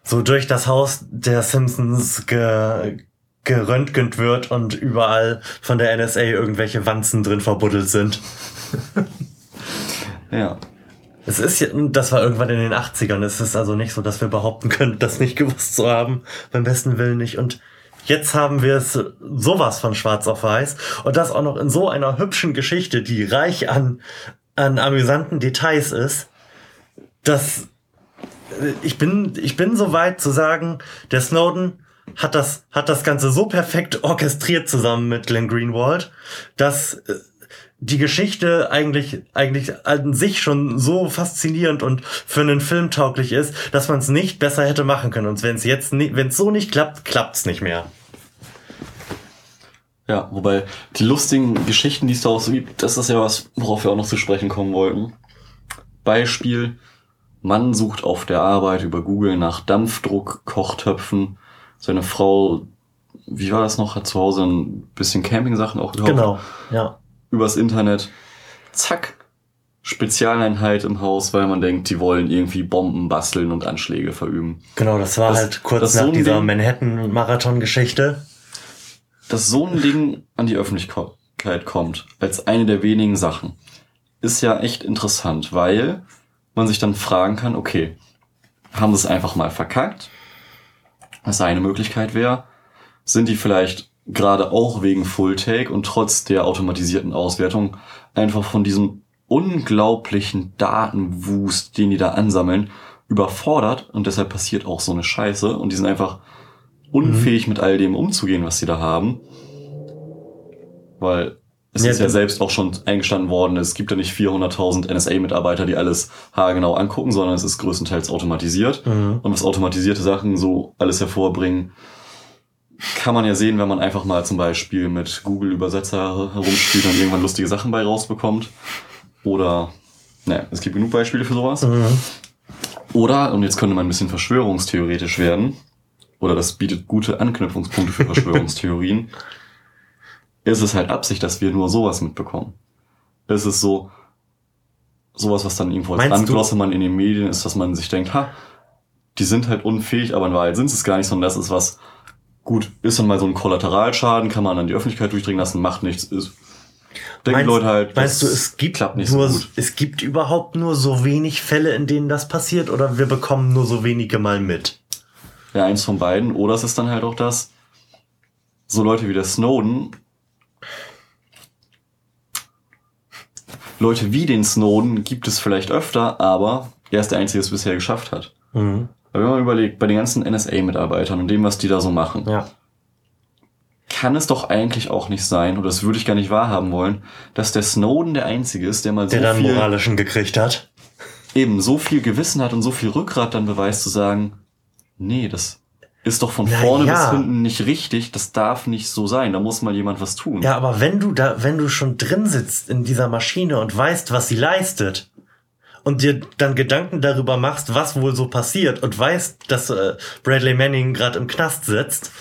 so durch das Haus der Simpsons ge geröntgent wird und überall von der NSA irgendwelche Wanzen drin verbuddelt sind. [LAUGHS] Ja. Es ist das war irgendwann in den 80ern. Es ist also nicht so, dass wir behaupten können, das nicht gewusst zu haben. Beim besten Willen nicht. Und jetzt haben wir es sowas von schwarz auf weiß. Und das auch noch in so einer hübschen Geschichte, die reich an, an amüsanten Details ist, dass äh, ich bin, ich bin so weit zu sagen, der Snowden hat das, hat das Ganze so perfekt orchestriert zusammen mit Glenn Greenwald, dass äh, die Geschichte eigentlich, eigentlich an sich schon so faszinierend und für einen Film tauglich ist, dass man es nicht besser hätte machen können. Und wenn es jetzt, wenn es so nicht klappt, klappt es nicht mehr. Ja, wobei die lustigen Geschichten, die es daraus gibt, das ist ja was, worauf wir auch noch zu sprechen kommen wollten. Beispiel, Mann sucht auf der Arbeit über Google nach Dampfdruck-Kochtöpfen. Seine Frau, wie war das noch, hat zu Hause ein bisschen Campingsachen auch gekauft. Genau, ja. Übers Internet. Zack. Spezialeinheit im Haus, weil man denkt, die wollen irgendwie Bomben basteln und Anschläge verüben. Genau, das war Das- halt kurz nach so dieser Manhattan-Marathon-Geschichte. dass so ein Ding an die Öffentlichkeit kommt, als eine der wenigen Sachen, ist ja echt interessant, weil man sich dann fragen kann, okay, haben sie es einfach mal verkackt? Was eine Möglichkeit wäre, sind die vielleicht gerade auch wegen Full-Take und trotz der automatisierten Auswertung einfach von diesem unglaublichen Datenwust, den die da ansammeln, überfordert und deshalb passiert auch so eine Scheiße und die sind einfach unfähig mit all dem umzugehen, was sie da haben. Weil es Ja, ist ja selbst auch schon eingestanden worden, es gibt ja nicht 400.000 NSA-Mitarbeiter, die alles haargenau angucken, sondern es ist größtenteils automatisiert. Mhm. Und was automatisierte Sachen so alles hervorbringen, kann man ja sehen, wenn man einfach mal zum Beispiel mit Google Übersetzer herumspielt und irgendwann lustige Sachen bei rausbekommt. Oder, ne, es gibt genug Beispiele für sowas. Mhm. Oder, und jetzt könnte man ein bisschen verschwörungstheoretisch werden, oder das bietet gute Anknüpfungspunkte für Verschwörungstheorien, [LAUGHS] ist es halt Absicht, dass wir nur sowas mitbekommen. Es ist so, sowas, was dann irgendwo als man in den Medien ist, dass man sich denkt, ha, die sind halt unfähig, aber in Wahrheit sind es gar nicht, sondern das ist was, gut, ist dann mal so ein Kollateralschaden, kann man an die Öffentlichkeit durchdringen lassen, macht nichts, ist, denken die Leute halt, meinst du, es gibt klappt nicht nur, so gut. es gibt überhaupt nur so wenig Fälle, in denen das passiert, oder wir bekommen nur so wenige mal mit? Ja, eins von beiden. Oder es ist dann halt auch das, so Leute wie der Snowden, Leute wie den Snowden gibt es vielleicht öfter, aber er ist der Einzige, der es bisher geschafft hat. Mhm. Weil wenn man überlegt, bei den ganzen NSA-Mitarbeitern und dem, was die da so machen, Ja. kann es doch eigentlich auch nicht sein, oder das würde ich gar nicht wahrhaben wollen, dass der Snowden der Einzige ist, der mal so Der dann viel, moralischen gekriegt hat. eben so viel Gewissen hat und so viel Rückgrat dann beweist zu sagen, nee, das ist doch von Na vorne ja. bis hinten nicht richtig, das darf nicht so sein, da muss mal jemand was tun. Ja, aber wenn du da, wenn du schon drin sitzt in dieser Maschine und weißt, was sie leistet und dir dann Gedanken darüber machst, was wohl so passiert und weißt, dass äh, Bradley Manning gerade im Knast sitzt,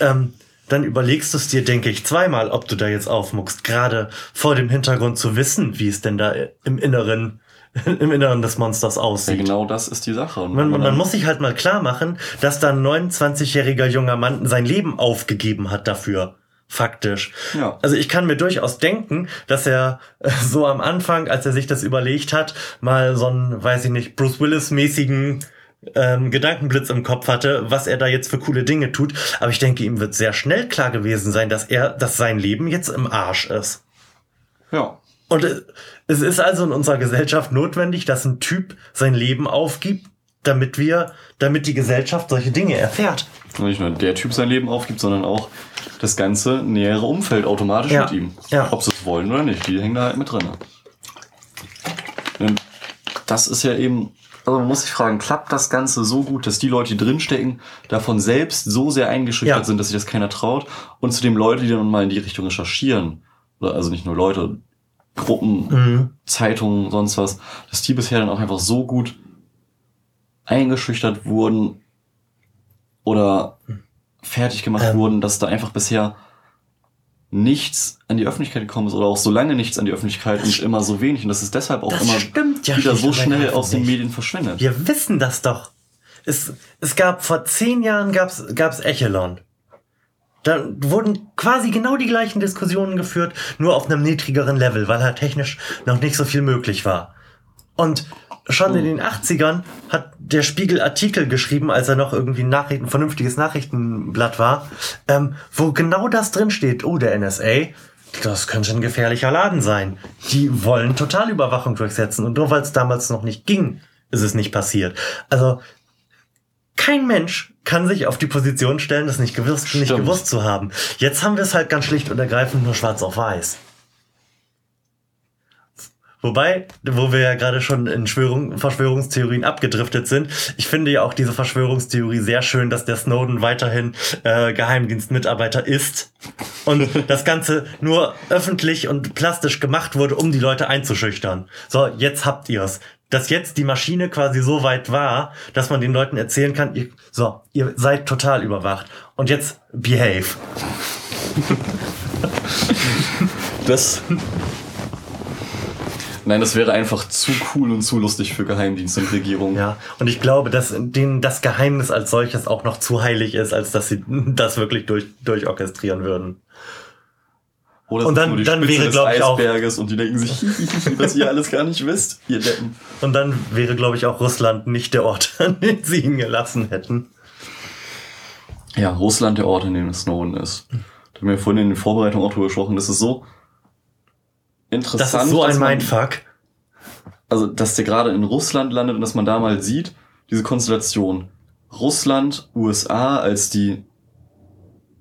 ähm, dann überlegst du es dir, denke ich, zweimal, ob du da jetzt aufmuckst. Gerade vor dem Hintergrund zu wissen, wie es denn da im Inneren, [LAUGHS] im Inneren des Monsters Ja, aussieht. genau das ist die Sache. Man, man dann- muss sich halt mal klar machen, dass da ein 29-jähriger junger Mann sein Leben aufgegeben hat dafür. Faktisch. Ja. Also ich kann mir durchaus denken, dass er äh, so am Anfang, als er sich das überlegt hat, mal so einen, weiß ich nicht, Bruce Willis-mäßigen ähm, Gedankenblitz im Kopf hatte, was er da jetzt für coole Dinge tut. Aber ich denke, ihm wird sehr schnell klar gewesen sein, dass er, dass sein Leben jetzt im Arsch ist. ja. Und äh, es ist also in unserer Gesellschaft notwendig, dass ein Typ sein Leben aufgibt, damit wir, damit die Gesellschaft solche Dinge erfährt. Nicht nur der Typ sein Leben aufgibt, sondern auch das ganze nähere Umfeld automatisch Ja. mit ihm. Ja. Ob sie es wollen oder nicht, die hängen da halt mit drin. Das ist ja eben, also man muss sich fragen, klappt das Ganze so gut, dass die Leute, die drinstecken, davon selbst so sehr eingeschüchtert Ja. sind, dass sich das keiner traut und zu dem Leute, die dann mal in die Richtung recherchieren, also nicht nur Leute, Gruppen, Mhm. Zeitungen, sonst was, dass die bisher dann auch einfach so gut eingeschüchtert wurden oder fertig gemacht Ähm. wurden, dass da einfach bisher nichts an die Öffentlichkeit gekommen ist oder auch so lange nichts an die Öffentlichkeit und immer so wenig und das ist deshalb auch Das immer stimmt ja wieder so schnell aus den. Medien verschwindet. Wir wissen das doch. Es, es gab vor zehn Jahren gab's, gab's Echelon. Da wurden quasi genau die gleichen Diskussionen geführt, nur auf einem niedrigeren Level, weil halt technisch noch nicht so viel möglich war. Und schon in den 80ern hat der Spiegel Artikel geschrieben, als er noch irgendwie ein, Nachrichten, ein vernünftiges Nachrichtenblatt war, ähm, wo genau das drin steht. Oh, der NSA, das könnte ein gefährlicher Laden sein. Die wollen Totalüberwachung durchsetzen. Und nur weil es damals noch nicht ging, ist es nicht passiert. Also kein Mensch kann sich auf die Position stellen, das nicht gewusst, nicht gewusst zu haben. Jetzt haben wir es halt ganz schlicht und ergreifend nur schwarz auf weiß. Wobei, wo wir ja gerade schon in Schwörung, Verschwörungstheorien abgedriftet sind, ich finde ja auch diese Verschwörungstheorie sehr schön, dass der Snowden weiterhin äh, Geheimdienstmitarbeiter ist und [LAUGHS] das Ganze nur öffentlich und plastisch gemacht wurde, um die Leute einzuschüchtern. So, jetzt habt ihr's. Dass jetzt die Maschine quasi so weit war, dass man den Leuten erzählen kann, ihr, so, ihr seid total überwacht. Und jetzt behave. Das. Nein, das wäre einfach zu cool und zu lustig für Geheimdienste und Regierung. Ja, und ich glaube, dass denen das Geheimnis als solches auch noch zu heilig ist, als dass sie [LAUGHS] das wirklich durch, durchorchestrieren würden. Oder Und dann- dann Spitze wäre, des glaub ich, auch- Eisberges und die denken sich, [LAUGHS] was ihr alles gar nicht wisst, ihr Deppen. Und dann wäre, glaube ich, auch Russland nicht der Ort, [LAUGHS] an den sie ihn gelassen hätten. Ja, Russland der Ort, in dem Snowden ist. Da haben wir vorhin in den Vorbereitungen auch drüber gesprochen. Das ist so interessant. Das ist so ein man- Mindfuck. also dass der gerade in Russland landet und dass man da mal sieht, diese Konstellation Russland, USA als die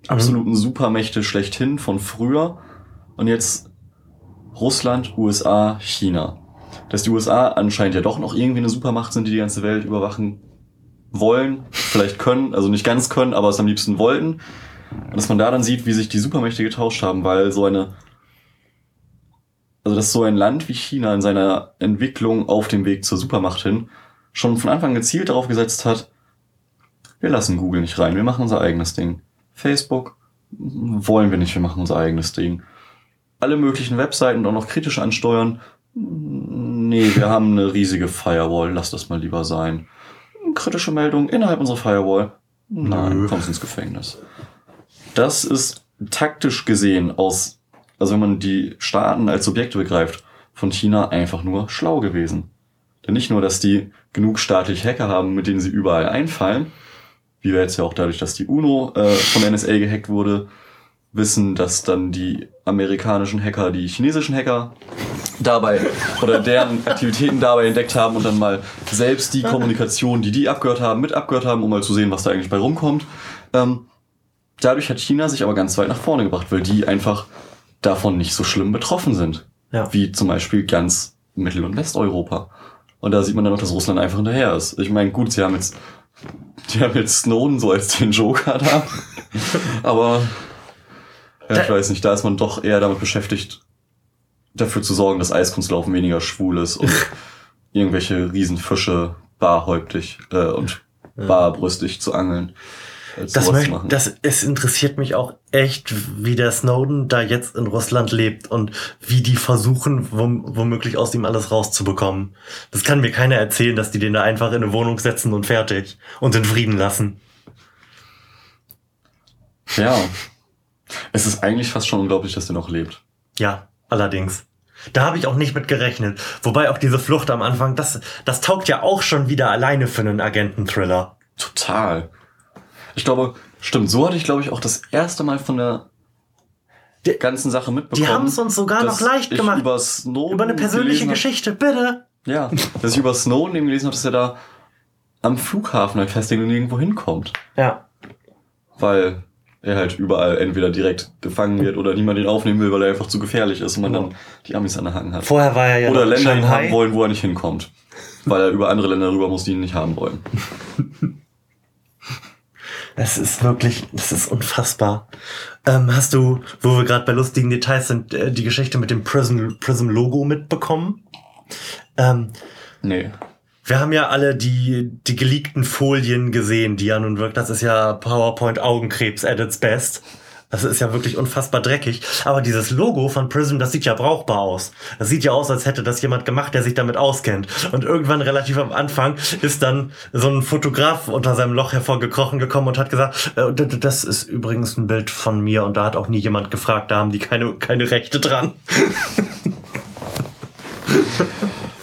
absoluten Supermächte schlechthin von früher und jetzt Russland, USA, China. Dass die USA anscheinend ja doch noch irgendwie eine Supermacht sind, die die ganze Welt überwachen wollen, vielleicht können, also nicht ganz können, aber es am liebsten wollten. Und dass man da dann sieht, wie sich die Supermächte getauscht haben, weil so eine also dass so ein Land wie China in seiner Entwicklung auf dem Weg zur Supermacht hin schon von Anfang gezielt darauf gesetzt hat, wir lassen Google nicht rein, wir machen unser eigenes Ding. Facebook wollen wir nicht, wir machen unser eigenes Ding. Alle möglichen Webseiten auch noch kritisch ansteuern. Nee, wir haben eine riesige Firewall, lass das mal lieber sein. Kritische Meldung innerhalb unserer Firewall. Nein, Nö. kommst ins Gefängnis. Das ist taktisch gesehen aus, also wenn man die Staaten als Subjekte begreift, von China einfach nur schlau gewesen. Denn nicht nur, dass die genug staatliche Hacker haben, mit denen sie überall einfallen, wie wir jetzt ja auch dadurch, dass die UNO äh, von NSA gehackt wurde, wissen, dass dann die amerikanischen Hacker die chinesischen Hacker dabei oder deren [LAUGHS] Aktivitäten dabei entdeckt haben und dann mal selbst die Kommunikation, die die abgehört haben, mit abgehört haben, um mal zu sehen, was da eigentlich bei rumkommt. Ähm, dadurch hat China sich aber ganz weit nach vorne gebracht, weil die einfach davon nicht so schlimm betroffen sind. Ja. Wie zum Beispiel ganz Mittel- und Westeuropa. Und da sieht man dann auch, dass Russland einfach hinterher ist. Ich meine, gut, sie haben jetzt, die haben jetzt Snowden so als den Joker da. [LAUGHS] aber ja, ich Da- weiß nicht, da ist man doch eher damit beschäftigt, dafür zu sorgen, dass Eiskunstlaufen weniger schwul ist und [LAUGHS] irgendwelche Riesenfische barhäuptig äh, und barbrüstig zu angeln. Das, möchte, machen. das es interessiert mich auch echt, wie der Snowden da jetzt in Russland lebt und wie die versuchen, wom womöglich aus ihm alles rauszubekommen. Das kann mir keiner erzählen, dass die den da einfach in eine Wohnung setzen und fertig und in Frieden lassen. Ja. Es ist eigentlich fast schon unglaublich, dass der noch lebt. Ja, allerdings. Da habe ich auch nicht mit gerechnet. Wobei auch diese Flucht am Anfang, das, das taugt ja auch schon wieder alleine für einen Agenten-Thriller. Total. Ich glaube, stimmt, so hatte ich, glaube ich, auch das erste Mal von der Die- ganzen Sache mitbekommen. Die haben es uns sogar noch leicht ich gemacht. Über, Snowden Über eine persönliche gelesen hab- Geschichte, bitte. Ja, dass ich über Snowden eben gelesen habe, dass er da am Flughafen halt festhängt und nirgendwo hinkommt. Ja. Weil er halt überall entweder direkt gefangen wird oder niemand ihn aufnehmen will, weil er einfach zu gefährlich ist und man dann die Amis an der Hacken hat. Vorher war er ja oder Länder ihn haben wollen, wo er nicht hinkommt. Weil er über andere Länder rüber muss, die ihn nicht haben wollen. [LAUGHS] Es ist wirklich, das ist unfassbar. Ähm, hast du, wo wir gerade bei lustigen Details sind, äh, die Geschichte mit dem Prism, Prism Logo mitbekommen? Ähm, Nee. wir haben ja alle die, die geleakten Folien gesehen, die ja nun wirkt, das ist ja PowerPoint Augenkrebs at its best. Das ist ja wirklich unfassbar dreckig. Aber dieses Logo von Prism, das sieht ja brauchbar aus. Das sieht ja aus, als hätte das jemand gemacht, der sich damit auskennt. Und irgendwann relativ am Anfang ist dann so ein Fotograf unter seinem Loch hervorgekrochen gekommen und hat gesagt, äh, das ist übrigens ein Bild von mir und da hat auch nie jemand gefragt, da haben die keine, keine Rechte dran. [LAUGHS]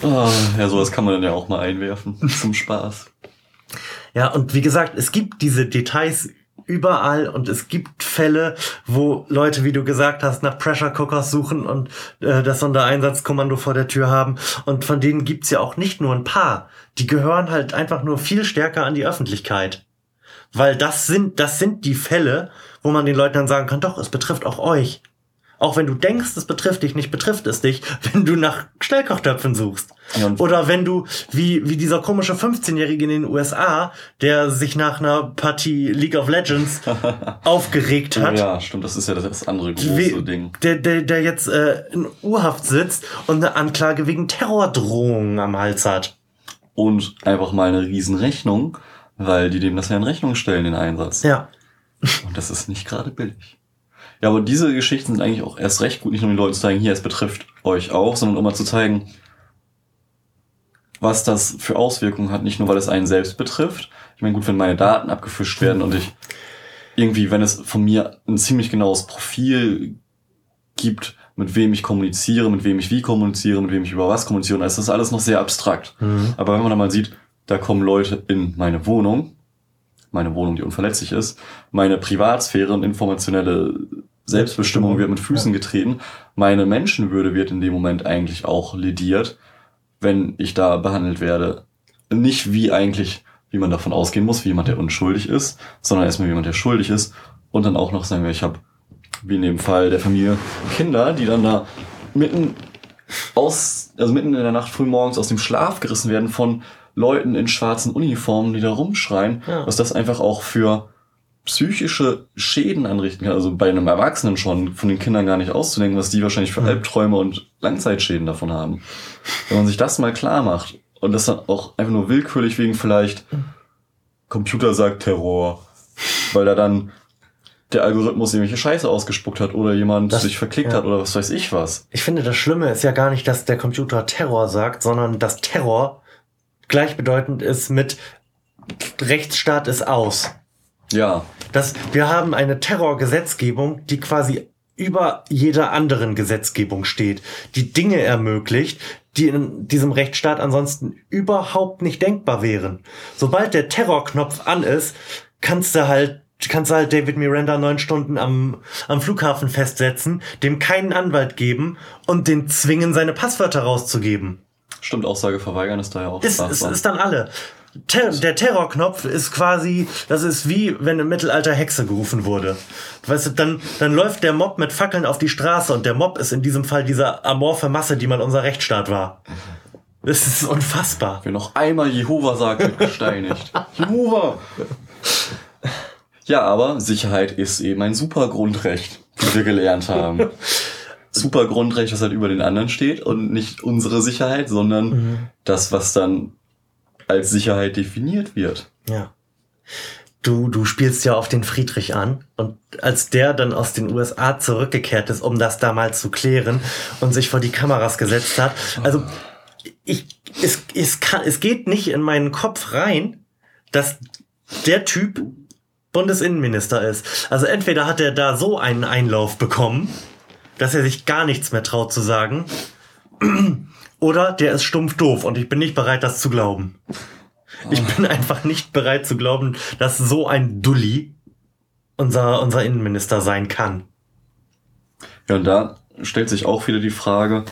Ah, ja, sowas kann man dann ja auch mal einwerfen. Zum Spaß. Ja, und wie gesagt, es gibt diese Details überall und es gibt Fälle, wo Leute, wie du gesagt hast, nach Pressure Cookers suchen und äh, das Sondereinsatzkommando vor der Tür haben. Und von denen gibt's ja auch nicht nur ein paar. Die gehören halt einfach nur viel stärker an die Öffentlichkeit. Weil das sind, das sind die Fälle, wo man den Leuten dann sagen kann, doch, es betrifft auch euch. Auch wenn du denkst, es betrifft dich nicht, betrifft es dich, [LAUGHS] wenn du nach Schnellkochtöpfen suchst. Ja, Oder wenn du, wie, wie dieser komische 15-Jährige in den USA, der sich nach einer Partie League of Legends [LAUGHS] aufgeregt hat. Ja, stimmt, das ist ja das, andere große Wie, Ding. der, der, der jetzt äh, in U-Haft sitzt und eine Anklage wegen Terrordrohung am Hals hat. Und einfach mal eine Riesenrechnung, weil die dem das ja in Rechnung stellen, den Einsatz. Ja. Und das ist nicht gerade billig. Ja, aber diese Geschichten sind eigentlich auch erst recht gut, nicht nur um den Leuten zu zeigen, hier, es betrifft euch auch, sondern um mal zu zeigen, was das für Auswirkungen hat, nicht nur weil es einen selbst betrifft. Ich meine, gut, wenn meine Daten abgefischt werden und ich irgendwie, wenn es von mir ein ziemlich genaues Profil gibt, mit wem ich kommuniziere, mit wem ich wie kommuniziere, mit wem ich über was kommuniziere, dann ist das alles noch sehr abstrakt. Aber wenn man dann mal sieht, da kommen Leute in meine Wohnung, meine Wohnung, die unverletzlich ist, meine Privatsphäre und informationelle Selbstbestimmung wird mit Füßen getreten, meine Menschenwürde wird in dem Moment eigentlich auch lediert, wenn ich da behandelt werde. Nicht wie eigentlich, wie man davon ausgehen muss, wie jemand, der unschuldig ist, sondern erstmal wie jemand, der schuldig ist. Und dann auch noch sagen wir, ich habe, wie in dem Fall der Familie, Kinder, die dann da mitten aus, also mitten in der Nacht früh morgens aus dem Schlaf gerissen werden von Leuten in schwarzen Uniformen, die da rumschreien, Ja. was das einfach auch für psychische Schäden anrichten kann. Also bei einem Erwachsenen schon, von den Kindern gar nicht auszudenken, was die wahrscheinlich für Albträume und Langzeitschäden davon haben. Wenn man sich das mal klar macht und das dann auch einfach nur willkürlich wegen vielleicht Computer sagt Terror, weil da dann der Algorithmus irgendwelche Scheiße ausgespuckt hat oder jemand Das- sich verklickt ja. hat oder was weiß ich was. Ich finde, das Schlimme ist ja gar nicht, dass der Computer Terror sagt, sondern dass Terror gleichbedeutend ist mit Rechtsstaat ist aus. Ja, Das, wir haben eine Terrorgesetzgebung, die quasi über jeder anderen Gesetzgebung steht, die Dinge ermöglicht, die in diesem Rechtsstaat ansonsten überhaupt nicht denkbar wären. Sobald der Terrorknopf an ist, kannst du halt kannst du halt David Miranda neun Stunden am, am Flughafen festsetzen, dem keinen Anwalt geben und den zwingen, seine Passwörter rauszugeben. Stimmt, Aussage verweigern ist da ja auch Ist, ist, ist dann alle. Ter der Terrorknopf ist quasi, das ist wie wenn im Mittelalter Hexe gerufen wurde. Weißt du, dann, dann läuft der Mob mit Fackeln auf die Straße und der Mob ist in diesem Fall diese amorphe Masse, die mal unser Rechtsstaat war. Das ist unfassbar. Wer noch einmal Jehova sagt, wird gesteinigt. [LAUGHS] Jehova! Ja, aber Sicherheit ist eben ein super Grundrecht, wie wir gelernt haben. [LAUGHS] Super Grundrecht, das halt über den anderen steht und nicht unsere Sicherheit, sondern das, was dann als Sicherheit definiert wird. Ja. Du, du spielst ja auf den Friedrich an und als der dann aus den USA zurückgekehrt ist, um das da mal zu klären und sich vor die Kameras gesetzt hat. Also ich, es, es, kann, es geht nicht in meinen Kopf rein, dass der Typ Bundesinnenminister ist. Also entweder hat er da so einen Einlauf bekommen, dass er sich gar nichts mehr traut zu sagen, oder der ist stumpf doof und ich bin nicht bereit, das zu glauben. Ich bin einfach nicht bereit zu glauben, dass so ein Dulli unser, unser Innenminister sein kann. Ja, und da stellt sich auch wieder die Frage,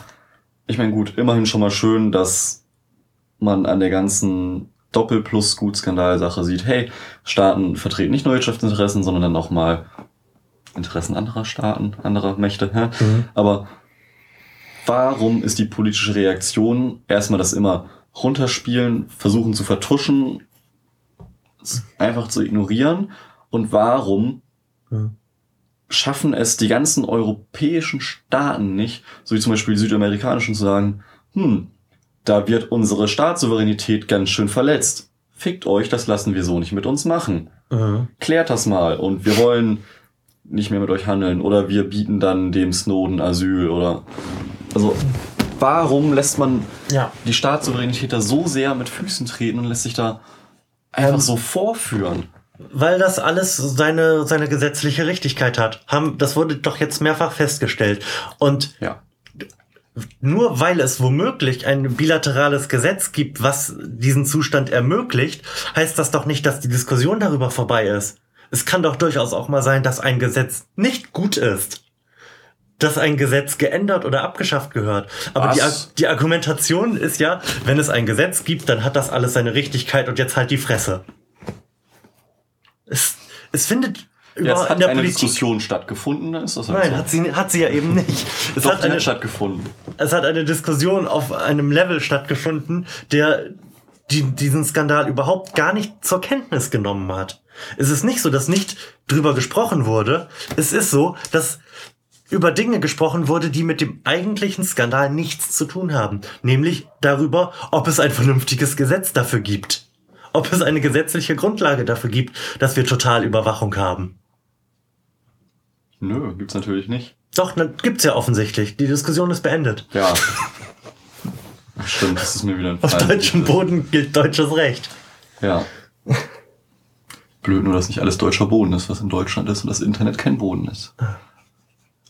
ich meine, gut, immerhin schon mal schön, dass man an der ganzen Doppel-Plus-Gut-Skandal-Sache sieht, hey, Staaten vertreten nicht nur Wirtschaftsinteressen, sondern dann auch mal Interessen anderer Staaten, anderer Mächte. Hä? Aber warum ist die politische Reaktion erstmal das immer runterspielen, versuchen zu vertuschen, es einfach zu ignorieren? Und warum schaffen es die ganzen europäischen Staaten nicht, so wie zum Beispiel die südamerikanischen, zu sagen, hm, da wird unsere Staatssouveränität ganz schön verletzt. Fickt euch, das lassen wir so nicht mit uns machen. Mhm. Klärt das mal. Und wir wollen nicht mehr mit euch handeln oder wir bieten dann dem Snowden Asyl oder also warum lässt man Ja. die Staatssouveränität da so sehr mit Füßen treten und lässt sich da einfach so vorführen? Weil das alles seine, seine gesetzliche Richtigkeit hat. Haben, das wurde doch jetzt mehrfach festgestellt. Und Ja. nur weil es womöglich ein bilaterales Gesetz gibt, was diesen Zustand ermöglicht, heißt das doch nicht, dass die Diskussion darüber vorbei ist. Es kann doch durchaus auch mal sein, dass ein Gesetz nicht gut ist. Dass ein Gesetz geändert oder abgeschafft gehört. Aber die, die Argumentation ist ja, wenn es ein Gesetz gibt, dann hat das alles seine Richtigkeit und jetzt halt die Fresse. Es, es findet Jetzt hat eine Politik. Diskussion stattgefunden, ist das halt Nein, so. hat sie, hat sie ja eben nicht. [LAUGHS] Es Doch, hat eine, hat stattgefunden. es hat eine Diskussion auf einem Level stattgefunden, der die, diesen Skandal überhaupt gar nicht zur Kenntnis genommen hat. Es ist nicht so, dass nicht drüber gesprochen wurde. Es ist so, dass über Dinge gesprochen wurde, die mit dem eigentlichen Skandal nichts zu tun haben. Nämlich darüber, ob es ein vernünftiges Gesetz dafür gibt. Ob es eine gesetzliche Grundlage dafür gibt, dass wir Totalüberwachung haben. Nö, gibt's natürlich nicht. Doch, dann gibt's ja offensichtlich. Die Diskussion ist beendet. Ja. Stimmt, das ist mir wieder ein Auf Fall. deutschem Boden gilt deutsches Recht. Ja. Blöd nur, dass nicht alles deutscher Boden ist, was in Deutschland ist und das Internet kein Boden ist.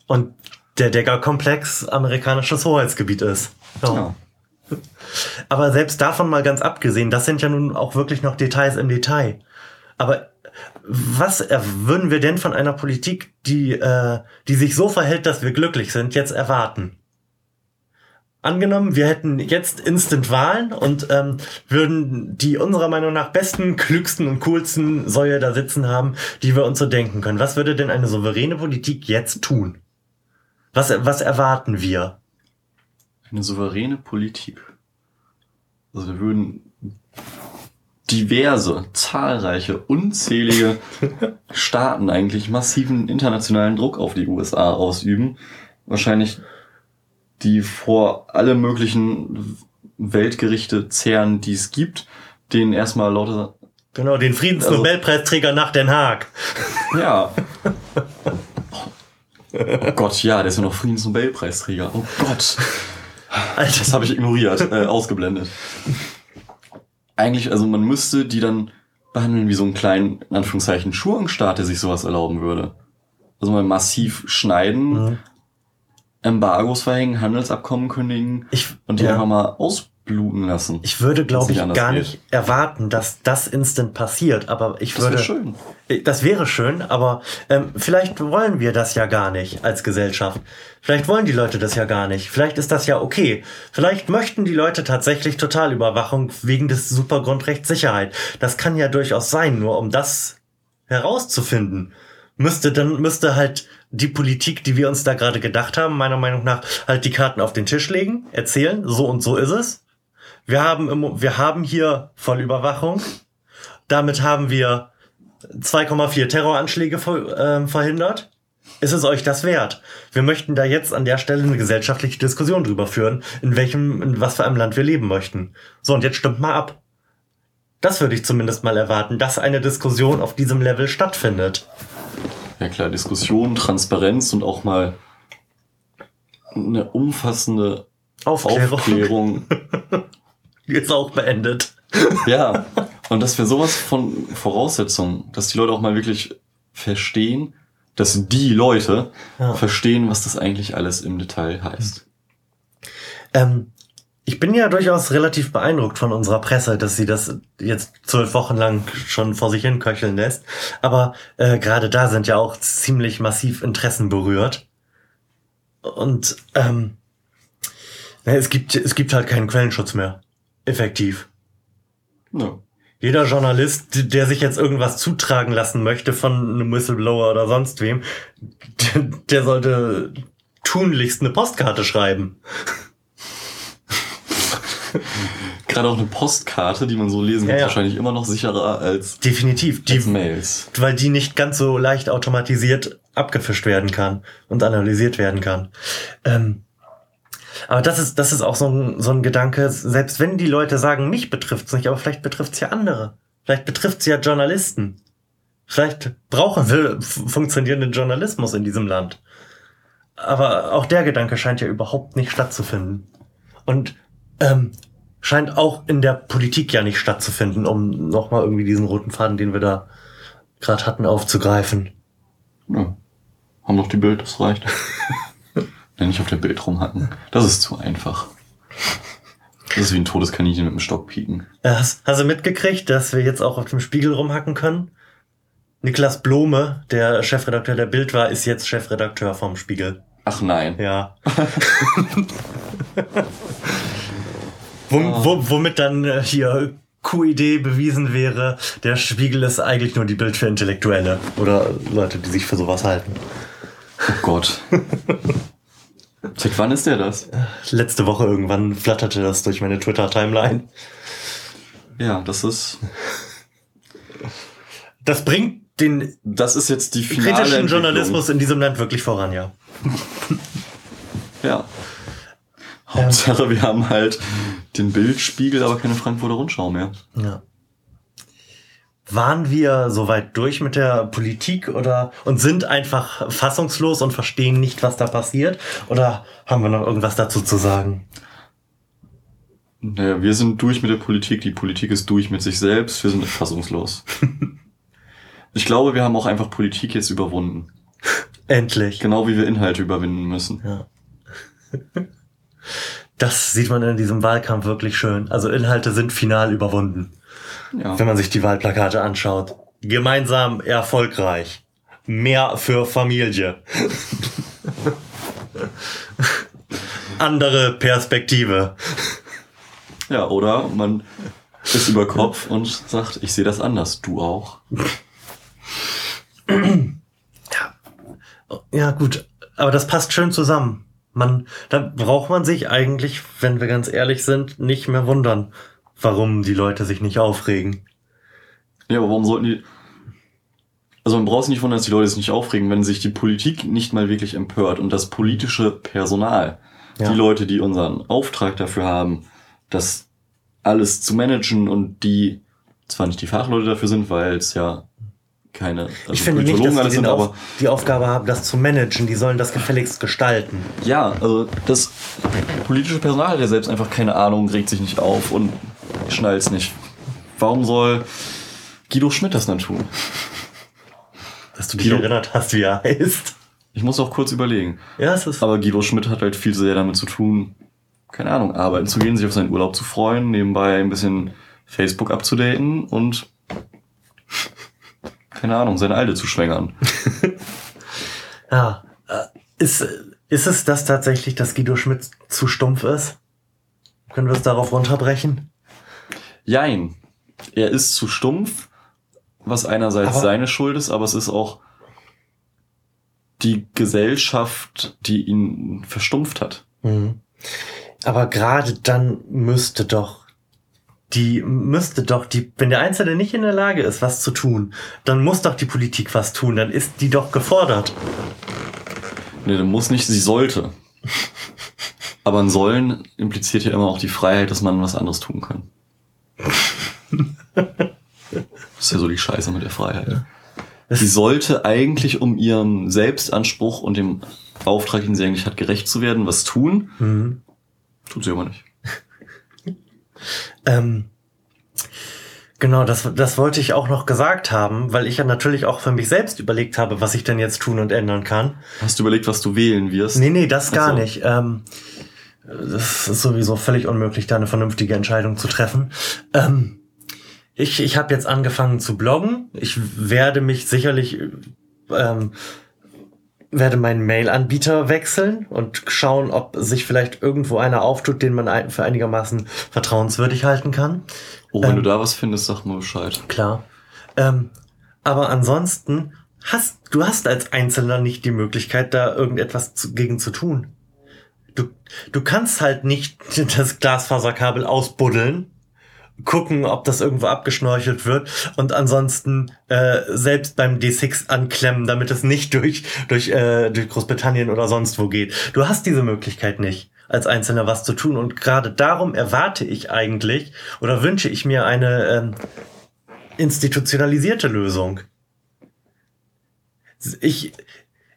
Und der Decker-Komplex amerikanisches Hoheitsgebiet ist. Ja. Ja. Aber selbst davon mal ganz abgesehen, das sind ja nun auch wirklich noch Details im Detail. Aber was würden wir denn von einer Politik, die, äh, die sich so verhält, dass wir glücklich sind, jetzt erwarten? Angenommen, wir hätten jetzt Instant-Wahlen und ähm, würden die unserer Meinung nach besten, klügsten und coolsten Säue da sitzen haben, die wir uns so denken können. Was würde denn eine souveräne Politik jetzt tun? Was, was erwarten wir? Eine souveräne Politik. Also wir würden diverse, zahlreiche, unzählige [LAUGHS] Staaten eigentlich massiven internationalen Druck auf die USA ausüben. Wahrscheinlich die vor alle möglichen Weltgerichte zehren, die es gibt, denen erstmal lauter Genau, den Friedensnobelpreisträger nach Den Haag. Ja. [LAUGHS] Oh Gott, ja, der ist ja noch Friedensnobelpreisträger. Oh Gott. Alter, Das habe ich ignoriert, äh, ausgeblendet. Eigentlich, also man müsste die dann behandeln wie so einen kleinen, in Anführungszeichen, Schurkenstaat, der sich sowas erlauben würde. Also mal massiv schneiden, Mhm. Embargos verhängen, Handelsabkommen kündigen Ich- und die ja. einfach mal ausbluten lassen. ich würde, glaube ich, gar geht. nicht erwarten, dass das instant passiert, aber ich das würde. wäre schön. Äh, Das wäre schön, aber ähm, vielleicht wollen wir das ja gar nicht als Gesellschaft. Vielleicht wollen die Leute das ja gar nicht. Vielleicht ist das ja okay. Vielleicht möchten die Leute tatsächlich Totalüberwachung wegen des Supergrundrechts Sicherheit. Das kann ja durchaus sein, nur um das herauszufinden. Müsste dann müsste halt die Politik, die wir uns da gerade gedacht haben, meiner Meinung nach halt die Karten auf den Tisch legen, erzählen, so und so ist es. Wir haben im, wir haben hier Vollüberwachung. Damit haben wir 2,4 Terroranschläge ähm, verhindert. Ist es euch das wert? Wir möchten da jetzt an der Stelle eine gesellschaftliche Diskussion drüber führen, in welchem, in was für einem Land wir leben möchten. So, und jetzt stimmt mal ab. Das würde ich zumindest mal erwarten, dass eine Diskussion auf diesem Level stattfindet. Ja klar, Diskussion, Transparenz und auch mal eine umfassende Aufklärung, Aufklärung. [LAUGHS] ist auch beendet. ja, und das wäre sowas von Voraussetzung, dass die Leute auch mal wirklich verstehen, dass die Leute Ja. verstehen, was das eigentlich alles im Detail heißt. Ähm, ich bin ja durchaus relativ beeindruckt von unserer Presse, dass sie das jetzt zwölf Wochen lang schon vor sich hin köcheln lässt. Aber äh, gerade da sind ja auch ziemlich massiv Interessen berührt. Und ähm, es gibt es gibt halt keinen Quellenschutz mehr. Effektiv. Ja. Jeder Journalist, der sich jetzt irgendwas zutragen lassen möchte von einem Whistleblower oder sonst wem, der, [LAUGHS] der sollte tunlichst eine Postkarte schreiben. [LAUGHS] Gerade auch eine Postkarte, die man so lesen kann, Ja, ja. ist wahrscheinlich immer noch sicherer als, Definitiv. Die, als Mails. weil die nicht ganz so leicht automatisiert abgefischt werden kann und analysiert werden kann. Ähm, aber das ist, das ist auch so ein, so ein Gedanke, selbst wenn die Leute sagen, mich betrifft's nicht, aber vielleicht betrifft's ja andere. Vielleicht betrifft's ja Journalisten. Vielleicht brauchen wir funktionierenden Journalismus in diesem Land. Aber auch der Gedanke scheint ja überhaupt nicht stattzufinden. Und ähm, scheint auch in der Politik ja nicht stattzufinden, um nochmal irgendwie diesen roten Faden, den wir da gerade hatten, aufzugreifen. Ja. Haben doch die Bild, das reicht. [LAUGHS] Wenn nicht auf der Bild rumhacken. Das ist zu einfach. Das ist wie ein totes Kaninchen mit dem Stock pieken. Äh, Hast, hast du mitgekriegt, dass wir jetzt auch auf dem Spiegel rumhacken können? Niklas Blome, der Chefredakteur der Bild war, ist jetzt Chefredakteur vom Spiegel. Ach nein. Ja. [LAUGHS] Wo, wo, womit dann äh, hier QID bewiesen wäre, der Spiegel ist eigentlich nur die Bild für Intellektuelle oder Leute, die sich für sowas halten. Oh Gott. [LAUGHS] Seit wann ist der das? Letzte Woche irgendwann flatterte das durch meine Twitter-Timeline. Ja, das ist. Das bringt den Das ist jetzt die finale kritischen. Journalismus in diesem Land wirklich voran, ja. Ja. Hauptsache, wir haben halt den Bildspiegel, aber keine Frankfurter Rundschau mehr. Ja. Waren wir soweit durch mit der Politik oder und sind einfach fassungslos und verstehen nicht, was da passiert? Oder haben wir noch irgendwas dazu zu sagen? Naja, wir sind durch mit der Politik, die Politik ist durch mit sich selbst, wir sind fassungslos. [LAUGHS] Ich glaube, wir haben auch einfach Politik jetzt überwunden. Endlich. Genau wie wir Inhalte überwinden müssen. Ja. [LAUGHS] Das sieht man in diesem Wahlkampf wirklich schön. Also Inhalte sind final überwunden, Ja. wenn man sich die Wahlplakate anschaut. Gemeinsam erfolgreich. Mehr für Familie. [LAUGHS] Andere Perspektive. Ja, oder man ist über Kopf und sagt, ich sehe das anders, du auch. Ja, gut. Aber das passt schön zusammen. Man, da braucht man sich eigentlich, wenn wir ganz ehrlich sind, nicht mehr wundern, warum die Leute sich nicht aufregen. Ja, aber warum sollten die. Also man braucht sich nicht wundern, dass die Leute sich nicht aufregen, wenn sich die Politik nicht mal wirklich empört und das politische Personal, Ja. die Leute, die unseren Auftrag dafür haben, das alles zu managen und die zwar nicht die Fachleute dafür sind, weil es ja keine also Ich finde nicht, dass die, sind, Auf, aber die Aufgabe haben, das zu managen. Die sollen das gefälligst gestalten. ja, also das politische Personal hat ja selbst einfach keine Ahnung, regt sich nicht auf und schnallt's nicht. Warum soll Guido Schmidt das dann tun? Dass du dich Guido- erinnert hast, wie er heißt. Ich muss auch kurz überlegen. Ja, es ist. Aber Guido Schmidt hat halt viel sehr damit zu tun, keine Ahnung, arbeiten zu gehen, sich auf seinen Urlaub zu freuen, nebenbei ein bisschen Facebook abzudaten und keine Ahnung, seine Alte zu schwängern. [LAUGHS] Ja. Äh, Ist, ist es das tatsächlich, dass Guido Schmidt zu stumpf ist? Können wir es darauf runterbrechen? Jein. Er ist zu stumpf, was einerseits Aber- seine Schuld ist, aber es ist auch die Gesellschaft, die ihn verstumpft hat. Mhm. Aber gerade dann müsste doch die müsste doch die, wenn der Einzelne nicht in der Lage ist, was zu tun, dann muss doch die Politik was tun, dann ist die doch gefordert. Nee, dann muss nicht, sie sollte. Aber ein Sollen impliziert ja immer auch die Freiheit, dass man was anderes tun kann. [LAUGHS] Das ist ja so die Scheiße mit der Freiheit. Sie sollte eigentlich, um ihrem Selbstanspruch und dem Auftrag, den sie eigentlich hat, gerecht zu werden, was tun. Mhm. Tut sie aber nicht. [LAUGHS] Ähm, genau, das, das wollte ich auch noch gesagt haben, weil ich ja natürlich auch für mich selbst überlegt habe, was ich denn jetzt tun und ändern kann. Hast du überlegt, was du wählen wirst? Nee, nee, das gar Ach so. nicht. Ähm, das ist sowieso völlig unmöglich, da eine vernünftige Entscheidung zu treffen. Ähm, ich ich habe jetzt angefangen zu bloggen. Ich werde mich sicherlich ähm, werde meinen Mail-Anbieter wechseln und schauen, ob sich vielleicht irgendwo einer auftut, den man für einigermaßen vertrauenswürdig halten kann. Oh, wenn Ähm, du da was findest, sag mal Bescheid. Klar. Ähm, aber ansonsten hast du hast als Einzelner nicht die Möglichkeit, da irgendetwas zu, gegen zu tun. Du, du kannst halt nicht [LAUGHS] das Glasfaserkabel ausbuddeln, gucken, ob das irgendwo abgeschnorchelt wird und ansonsten äh, selbst beim D6 anklemmen, damit es nicht durch, durch, äh, durch Großbritannien oder sonst wo geht. Du hast diese Möglichkeit nicht, als Einzelner was zu tun. Und gerade darum erwarte ich eigentlich oder wünsche ich mir eine ähm, institutionalisierte Lösung. ich,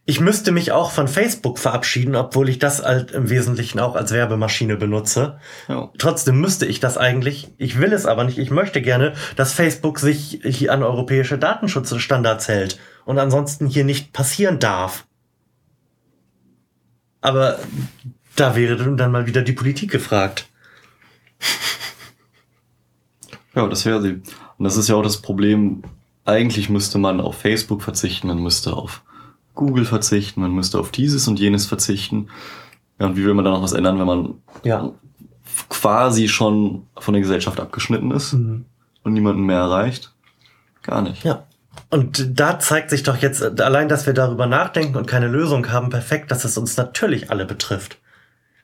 ich müsste mich auch von Facebook verabschieden, obwohl ich das halt im Wesentlichen auch als Werbemaschine benutze. Ja. Trotzdem müsste ich das eigentlich. Ich will es aber nicht. Ich möchte gerne, dass Facebook sich hier an europäische Datenschutzstandards hält und ansonsten hier nicht passieren darf. Aber da wäre dann mal wieder die Politik gefragt. [LAUGHS] Ja, das wäre sie. Und das ist ja auch das Problem. Eigentlich müsste man auf Facebook verzichten, man müsste auf Google verzichten, man müsste auf dieses und jenes verzichten. Ja, und wie will man da noch was ändern, wenn man Ja. quasi schon von der Gesellschaft abgeschnitten ist und niemanden mehr erreicht? Gar nicht. Ja. Und da zeigt sich doch jetzt allein, dass wir darüber nachdenken und keine Lösung haben, perfekt, dass es uns natürlich alle betrifft.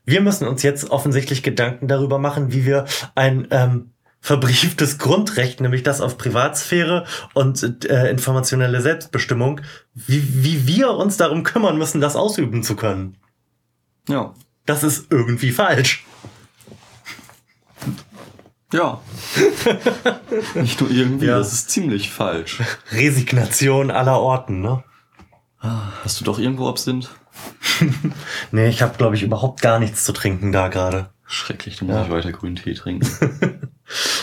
Wir müssen uns jetzt offensichtlich Gedanken darüber machen, wie wir ein ähm, verbrieftes Grundrecht, nämlich das auf Privatsphäre und äh, informationelle Selbstbestimmung, wie, wie wir uns darum kümmern müssen, das ausüben zu können. Ja. Das ist irgendwie falsch. Ja. [LAUGHS] Nicht nur irgendwie, Ja. das ist ziemlich falsch. Resignation aller Orten, ne? Hast du doch irgendwo Absinth? [LAUGHS] Nee, ich habe, glaube ich, überhaupt gar nichts zu trinken da gerade. Schrecklich, dann muss ich weiter grünen Tee trinken. [LAUGHS]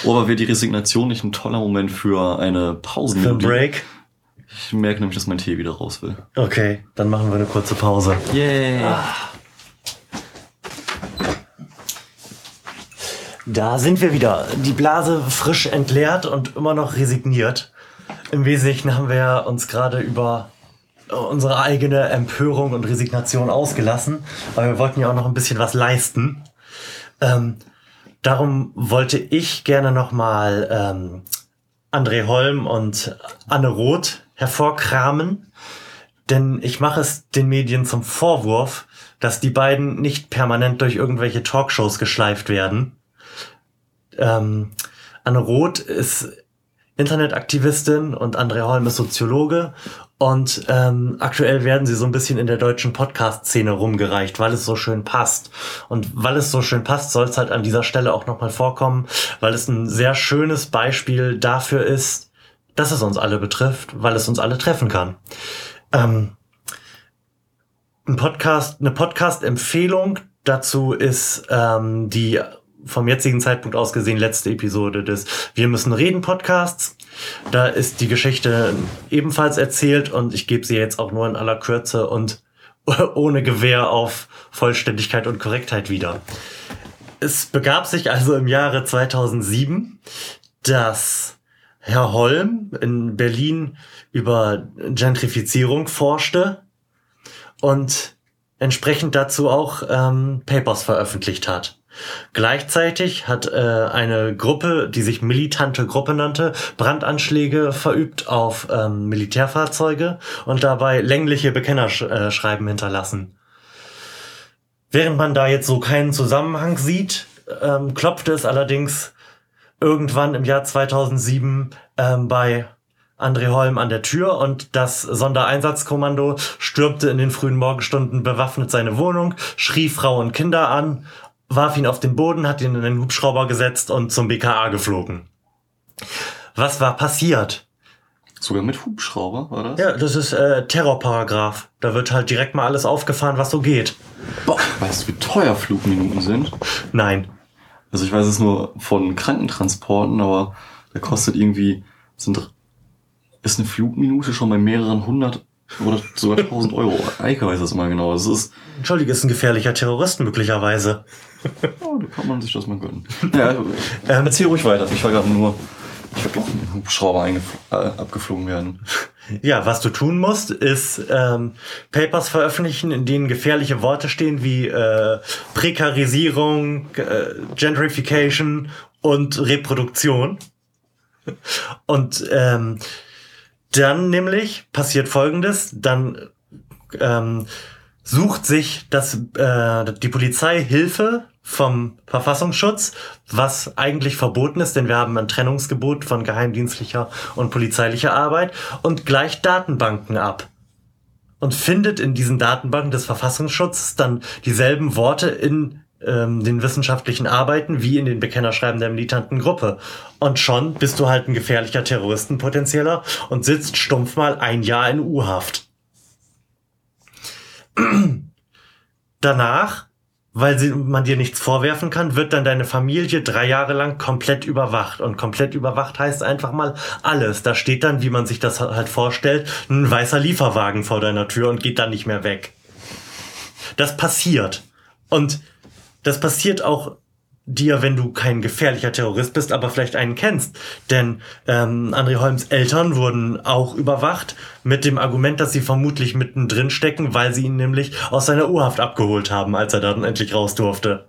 oh, aber wäre die Resignation nicht ein toller Moment für eine Für ein Pausenmelodie? Break. Ich merke nämlich, dass mein Tee wieder raus will. Okay, dann machen wir eine kurze Pause. Yeah. Da sind wir wieder. Die Blase frisch entleert und immer noch resigniert. Im Wesentlichen haben wir uns gerade über unsere eigene Empörung und Resignation ausgelassen. Aber wir wollten ja auch noch ein bisschen was leisten. Ähm, darum wollte ich gerne nochmal ähm, André Holm und Anne Roth hervorkramen. Denn ich mache es den Medien zum Vorwurf, dass die beiden nicht permanent durch irgendwelche Talkshows geschleift werden. Ähm, Anne Roth ist Internetaktivistin und André Holm ist Soziologe. Und ähm, aktuell werden sie so ein bisschen in der deutschen Podcast-Szene rumgereicht, weil es so schön passt. Und weil es so schön passt, soll es halt an dieser Stelle auch nochmal vorkommen, weil es ein sehr schönes Beispiel dafür ist, dass es uns alle betrifft, weil es uns alle treffen kann. Ähm, ein Podcast, eine Podcast-Empfehlung dazu ist ähm, die vom jetzigen Zeitpunkt aus gesehen letzte Episode des Wir müssen reden Podcasts. Da ist die Geschichte ebenfalls erzählt und ich gebe sie jetzt auch nur in aller Kürze und [LAUGHS] ohne Gewähr auf Vollständigkeit und Korrektheit wieder. Es begab sich also im Jahre 2007, dass Herr Holm in Berlin über Gentrifizierung forschte und entsprechend dazu auch ähm, Papers veröffentlicht hat. Gleichzeitig hat äh, eine Gruppe, die sich militante Gruppe nannte, Brandanschläge verübt auf ähm, Militärfahrzeuge und dabei längliche Bekennerschreiben hinterlassen. Während man da jetzt so keinen Zusammenhang sieht, ähm, klopfte es allerdings irgendwann im Jahr 2007 ähm, bei André Holm an der Tür und das Sondereinsatzkommando stürmte in den frühen Morgenstunden bewaffnet seine Wohnung, schrie Frau und Kinder an, warf ihn auf den Boden, hat ihn in den Hubschrauber gesetzt und zum BKA geflogen. Was war passiert? Sogar mit Hubschrauber, war das? Ja, das ist äh, Terrorparagraph. Da wird halt direkt mal alles aufgefahren, was so geht. Boah, weißt du, wie teuer Flugminuten sind? Nein. Also ich weiß es nur von Krankentransporten, aber da kostet irgendwie, sind, ist eine Flugminute schon bei mehreren hundert oder sogar tausend Euro. Eike weiß das mal genau. Das ist, Entschuldige, ist ein gefährlicher Terrorist möglicherweise. oh, da kann man sich das mal gönnen. Ja, [LAUGHS] ähm, erzähl ruhig weiter. Ich war gerade nur, ich war gerade mit dem Hubschrauber äh, abgeflogen werden. Ja, was du tun musst, ist ähm, Papers veröffentlichen, in denen gefährliche Worte stehen wie äh, Prekarisierung, äh, Gentrification und Reproduktion. Und ähm, dann nämlich passiert Folgendes, dann ähm, sucht sich das, äh, die Polizei Hilfe vom Verfassungsschutz, was eigentlich verboten ist, denn wir haben ein Trennungsgebot von geheimdienstlicher und polizeilicher Arbeit und gleicht Datenbanken ab und findet in diesen Datenbanken des Verfassungsschutzes dann dieselben Worte in ähm, den wissenschaftlichen Arbeiten wie in den Bekennerschreiben der militanten Gruppe. Und schon bist du halt ein gefährlicher Terroristenpotenzieller und sitzt stumpf mal ein Jahr in U-Haft. [CLEARS THROAT] danach, weil sie, man dir nichts vorwerfen kann, wird dann deine Familie drei Jahre lang komplett überwacht. Und komplett überwacht heißt einfach mal alles. Da steht dann, wie man sich das halt vorstellt, ein weißer Lieferwagen vor deiner Tür und geht dann nicht mehr weg. Das passiert. Und das passiert auch dir, wenn du kein gefährlicher Terrorist bist, aber vielleicht einen kennst. Denn ähm, André Holms Eltern wurden auch überwacht mit dem Argument, dass sie vermutlich mittendrin stecken, weil sie ihn nämlich aus seiner Urhaft abgeholt haben, als er dann endlich raus durfte.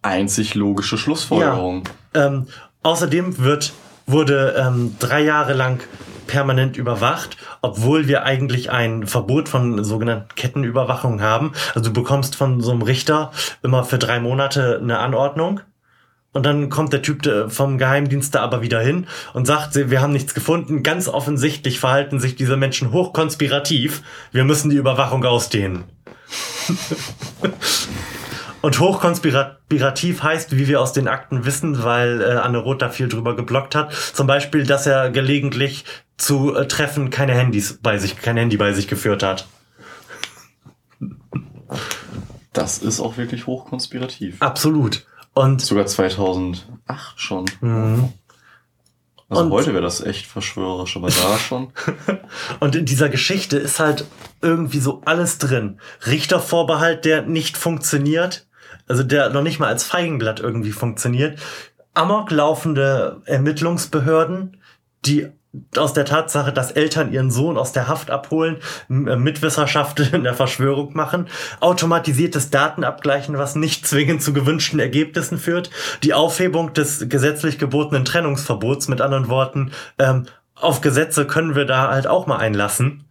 Einzig logische Schlussfolgerung. Ja. Ähm, außerdem wird, wurde ähm, drei Jahre lang permanent überwacht, obwohl wir eigentlich ein Verbot von sogenannten Kettenüberwachung haben. Also du bekommst von so einem Richter immer für drei Monate eine Anordnung. Und dann kommt der Typ vom Geheimdienst da aber wieder hin und sagt, wir haben nichts gefunden. Ganz offensichtlich verhalten sich diese Menschen hochkonspirativ. Wir müssen die Überwachung ausdehnen. [LAUGHS] Und hochkonspirativ heißt, wie wir aus den Akten wissen, weil äh, Anne Roth da viel drüber geblockt hat, zum Beispiel, dass er gelegentlich zu äh, Treffen keine Handys bei sich, kein Handy bei sich geführt hat. Das ist auch wirklich hochkonspirativ. Absolut. Und sogar 2008 schon. Mhm. Also und heute wäre das echt verschwörerisch, aber da [LAUGHS] schon. und in dieser Geschichte ist halt irgendwie so alles drin. Richtervorbehalt, der nicht funktioniert also der noch nicht mal als Feigenblatt irgendwie funktioniert. Amok laufende Ermittlungsbehörden, die aus der Tatsache, dass Eltern ihren Sohn aus der Haft abholen, äh, Mitwisserschaft [LAUGHS] in der Verschwörung machen, automatisiertes Datenabgleichen, was nicht zwingend zu gewünschten Ergebnissen führt, die Aufhebung des gesetzlich gebotenen Trennungsverbots, mit anderen Worten, ähm, auf Gesetze können wir da halt auch mal einlassen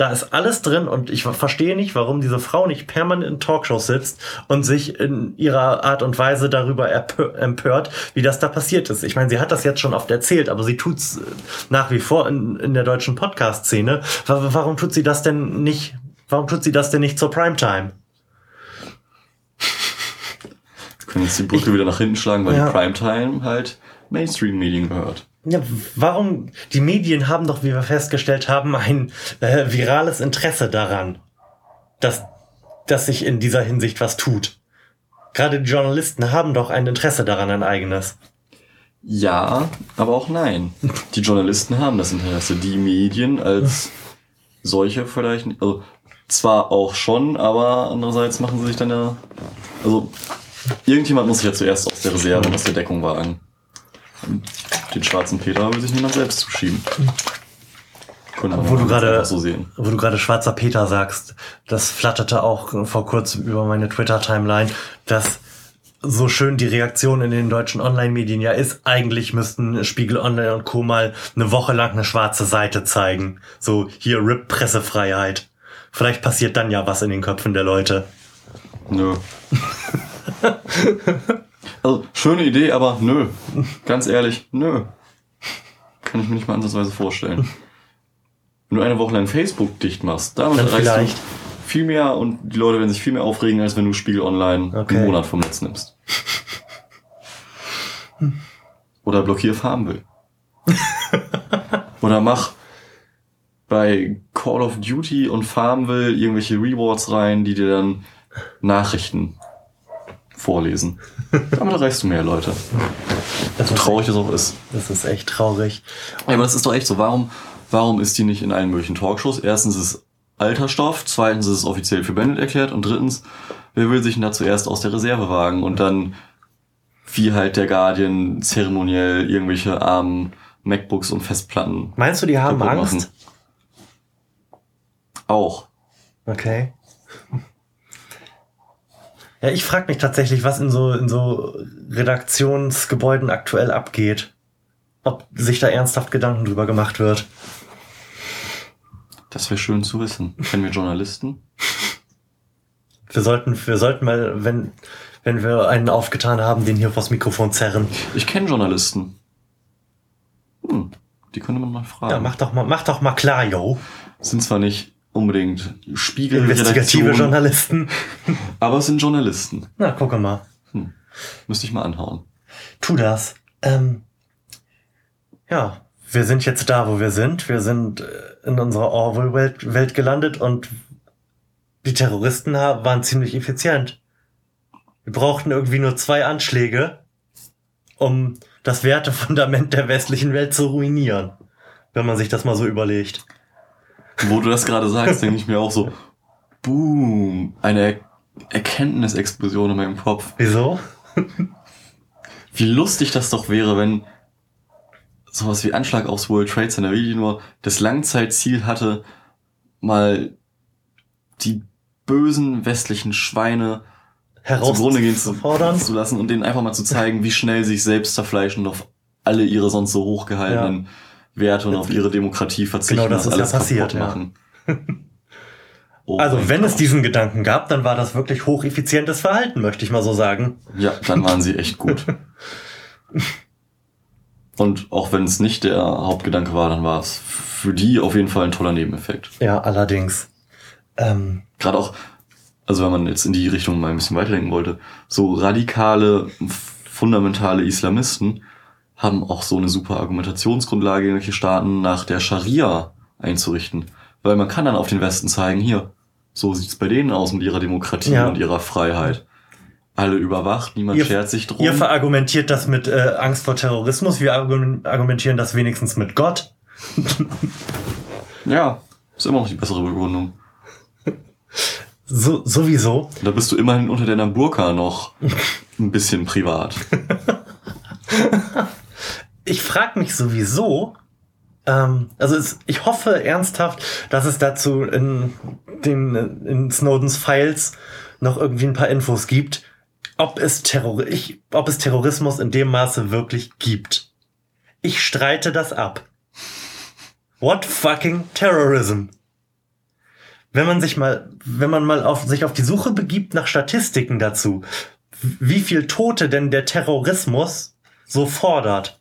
da ist alles drin und ich verstehe nicht, warum diese Frau nicht permanent in Talkshows sitzt und sich in ihrer Art und Weise darüber empört, wie das da passiert ist. Ich meine, sie hat das jetzt schon oft erzählt, aber sie tut's äh, nach wie vor in, in der deutschen Podcast-Szene. Warum tut sie das denn nicht? Warum tut sie das denn nicht zur Primetime? Können jetzt die Brücke ich, wieder nach hinten schlagen, weil ja. die Primetime halt Mainstream-Medien gehört. Ja, warum? Die Medien haben doch, wie wir festgestellt haben, ein äh, virales Interesse daran, dass, dass sich in dieser Hinsicht was tut. Gerade die Journalisten haben doch ein Interesse daran, ein eigenes. Ja, aber auch nein. Die Journalisten haben das Interesse. Die Medien als solche vielleicht. Also zwar auch schon, aber andererseits machen sie sich dann ja. Also irgendjemand muss sich ja zuerst aus der Reserve aus der Deckung wagen. Den schwarzen Peter will sich niemand selbst zuschieben. wo du gerade so wo du gerade schwarzer Peter sagst, das flatterte auch vor kurzem über meine Twitter Timeline, dass so schön die Reaktion in den deutschen Online-Medien ja ist, eigentlich müssten Spiegel Online und Co. mal eine Woche lang eine schwarze Seite zeigen. So, hier RIP Pressefreiheit. Vielleicht passiert dann ja was in den Köpfen der Leute. Nö. [LAUGHS] Also, schöne Idee, aber nö. Ganz ehrlich, nö. Kann ich mir nicht mal ansatzweise vorstellen. Wenn du eine Woche lang Facebook dicht machst, damit Dann erreichst du viel mehr und die Leute werden sich viel mehr aufregen, als wenn du Spiegel Online okay. einen Monat vom Netz nimmst. Oder blockier Farmville. Oder mach bei Call of Duty und Farmville irgendwelche Rewards rein, die dir dann Nachrichten vorlesen. [LAUGHS] Damit erreichst du mehr Leute. Das so traurig das auch ist. Das ist echt traurig. Ja, aber das ist doch echt so. Warum, warum ist die nicht in allen möglichen Talkshows? Erstens ist es alter Stoff, zweitens ist es offiziell für Bennett erklärt und drittens, wer will sich denn da zuerst aus der Reserve wagen und dann wie halt der Guardian zeremoniell irgendwelche armen MacBooks und Festplatten. Meinst du, die haben Angst? Auch. Okay. Ja, ich frage mich tatsächlich, was in so, in so Redaktionsgebäuden aktuell abgeht. Ob sich da ernsthaft Gedanken drüber gemacht wird. Das wäre schön zu wissen. Kennen wir Journalisten? Wir sollten, wir sollten mal, wenn, wenn wir einen aufgetan haben, den hier vors Mikrofon zerren. Ich kenne Journalisten. Hm, die könnte man mal fragen. Ja, mach doch mal, mach doch mal klar, yo. Sind zwar nicht unbedingt Spiegel. Investigative Journalisten. [LAUGHS] Aber es sind Journalisten. Na, gucke mal. Hm. Müsste ich mal anhauen. Tu das. Ähm, ja, wir sind jetzt da, wo wir sind. Wir sind äh, in unserer Orwell-Welt Welt gelandet und die Terroristen waren ziemlich effizient. Wir brauchten irgendwie nur zwei Anschläge, um das Wertefundament der westlichen Welt zu ruinieren. Wenn man sich das mal so überlegt. Wo du das gerade sagst, denke ich mir auch so, boom, eine er Erkenntnisexplosion in meinem Kopf. Wieso? [LAUGHS] Wie lustig das doch wäre, wenn sowas wie Anschlag aufs World Trade Center wirklich nur das Langzeitziel hatte, mal die bösen westlichen Schweine zugrunde gehen zu, herauszufordern. zu lassen und denen einfach mal zu zeigen, wie schnell sich selbst zerfleischen und auf alle ihre sonst so hochgehaltenen Werte und auf ihre Demokratie verzichten. Genau, das ist ja alles passiert, kaputt ja. machen. [LAUGHS] Oh Also, wenn es Gott. diesen Gedanken gab, dann war das wirklich hocheffizientes Verhalten, möchte ich mal so sagen. Ja, dann waren sie echt gut. [LAUGHS] Und auch wenn es nicht der Hauptgedanke war, dann war es für die auf jeden Fall ein toller Nebeneffekt. Ja, allerdings. Ähm, Gerade auch, also wenn man jetzt in die Richtung mal ein bisschen weiterdenken wollte, so radikale, fundamentale Islamisten haben auch so eine super Argumentationsgrundlage, irgendwelche Staaten nach der Scharia einzurichten. Weil man kann dann auf den Westen zeigen, hier, so sieht's bei denen aus mit ihrer Demokratie Ja. und ihrer Freiheit. Alle überwacht, niemand Ihr- schert sich drum. ihr verargumentiert das mit äh, Angst vor Terrorismus, wir argumen- argumentieren das wenigstens mit Gott. Ja, ist immer noch die bessere Begründung. So, sowieso. Da bist du immerhin unter deiner Burka noch ein bisschen privat. [LAUGHS] Ich frage mich sowieso, ähm, also es, ich hoffe ernsthaft, dass es dazu in, den, in Snowdens Files noch irgendwie ein paar Infos gibt, ob es, Terror ich, ob es Terrorismus in dem Maße wirklich gibt. Ich streite das ab. What fucking terrorism? Wenn man sich mal, wenn man mal auf, sich auf die Suche begibt nach Statistiken dazu, wie viel Tote denn der Terrorismus so fordert,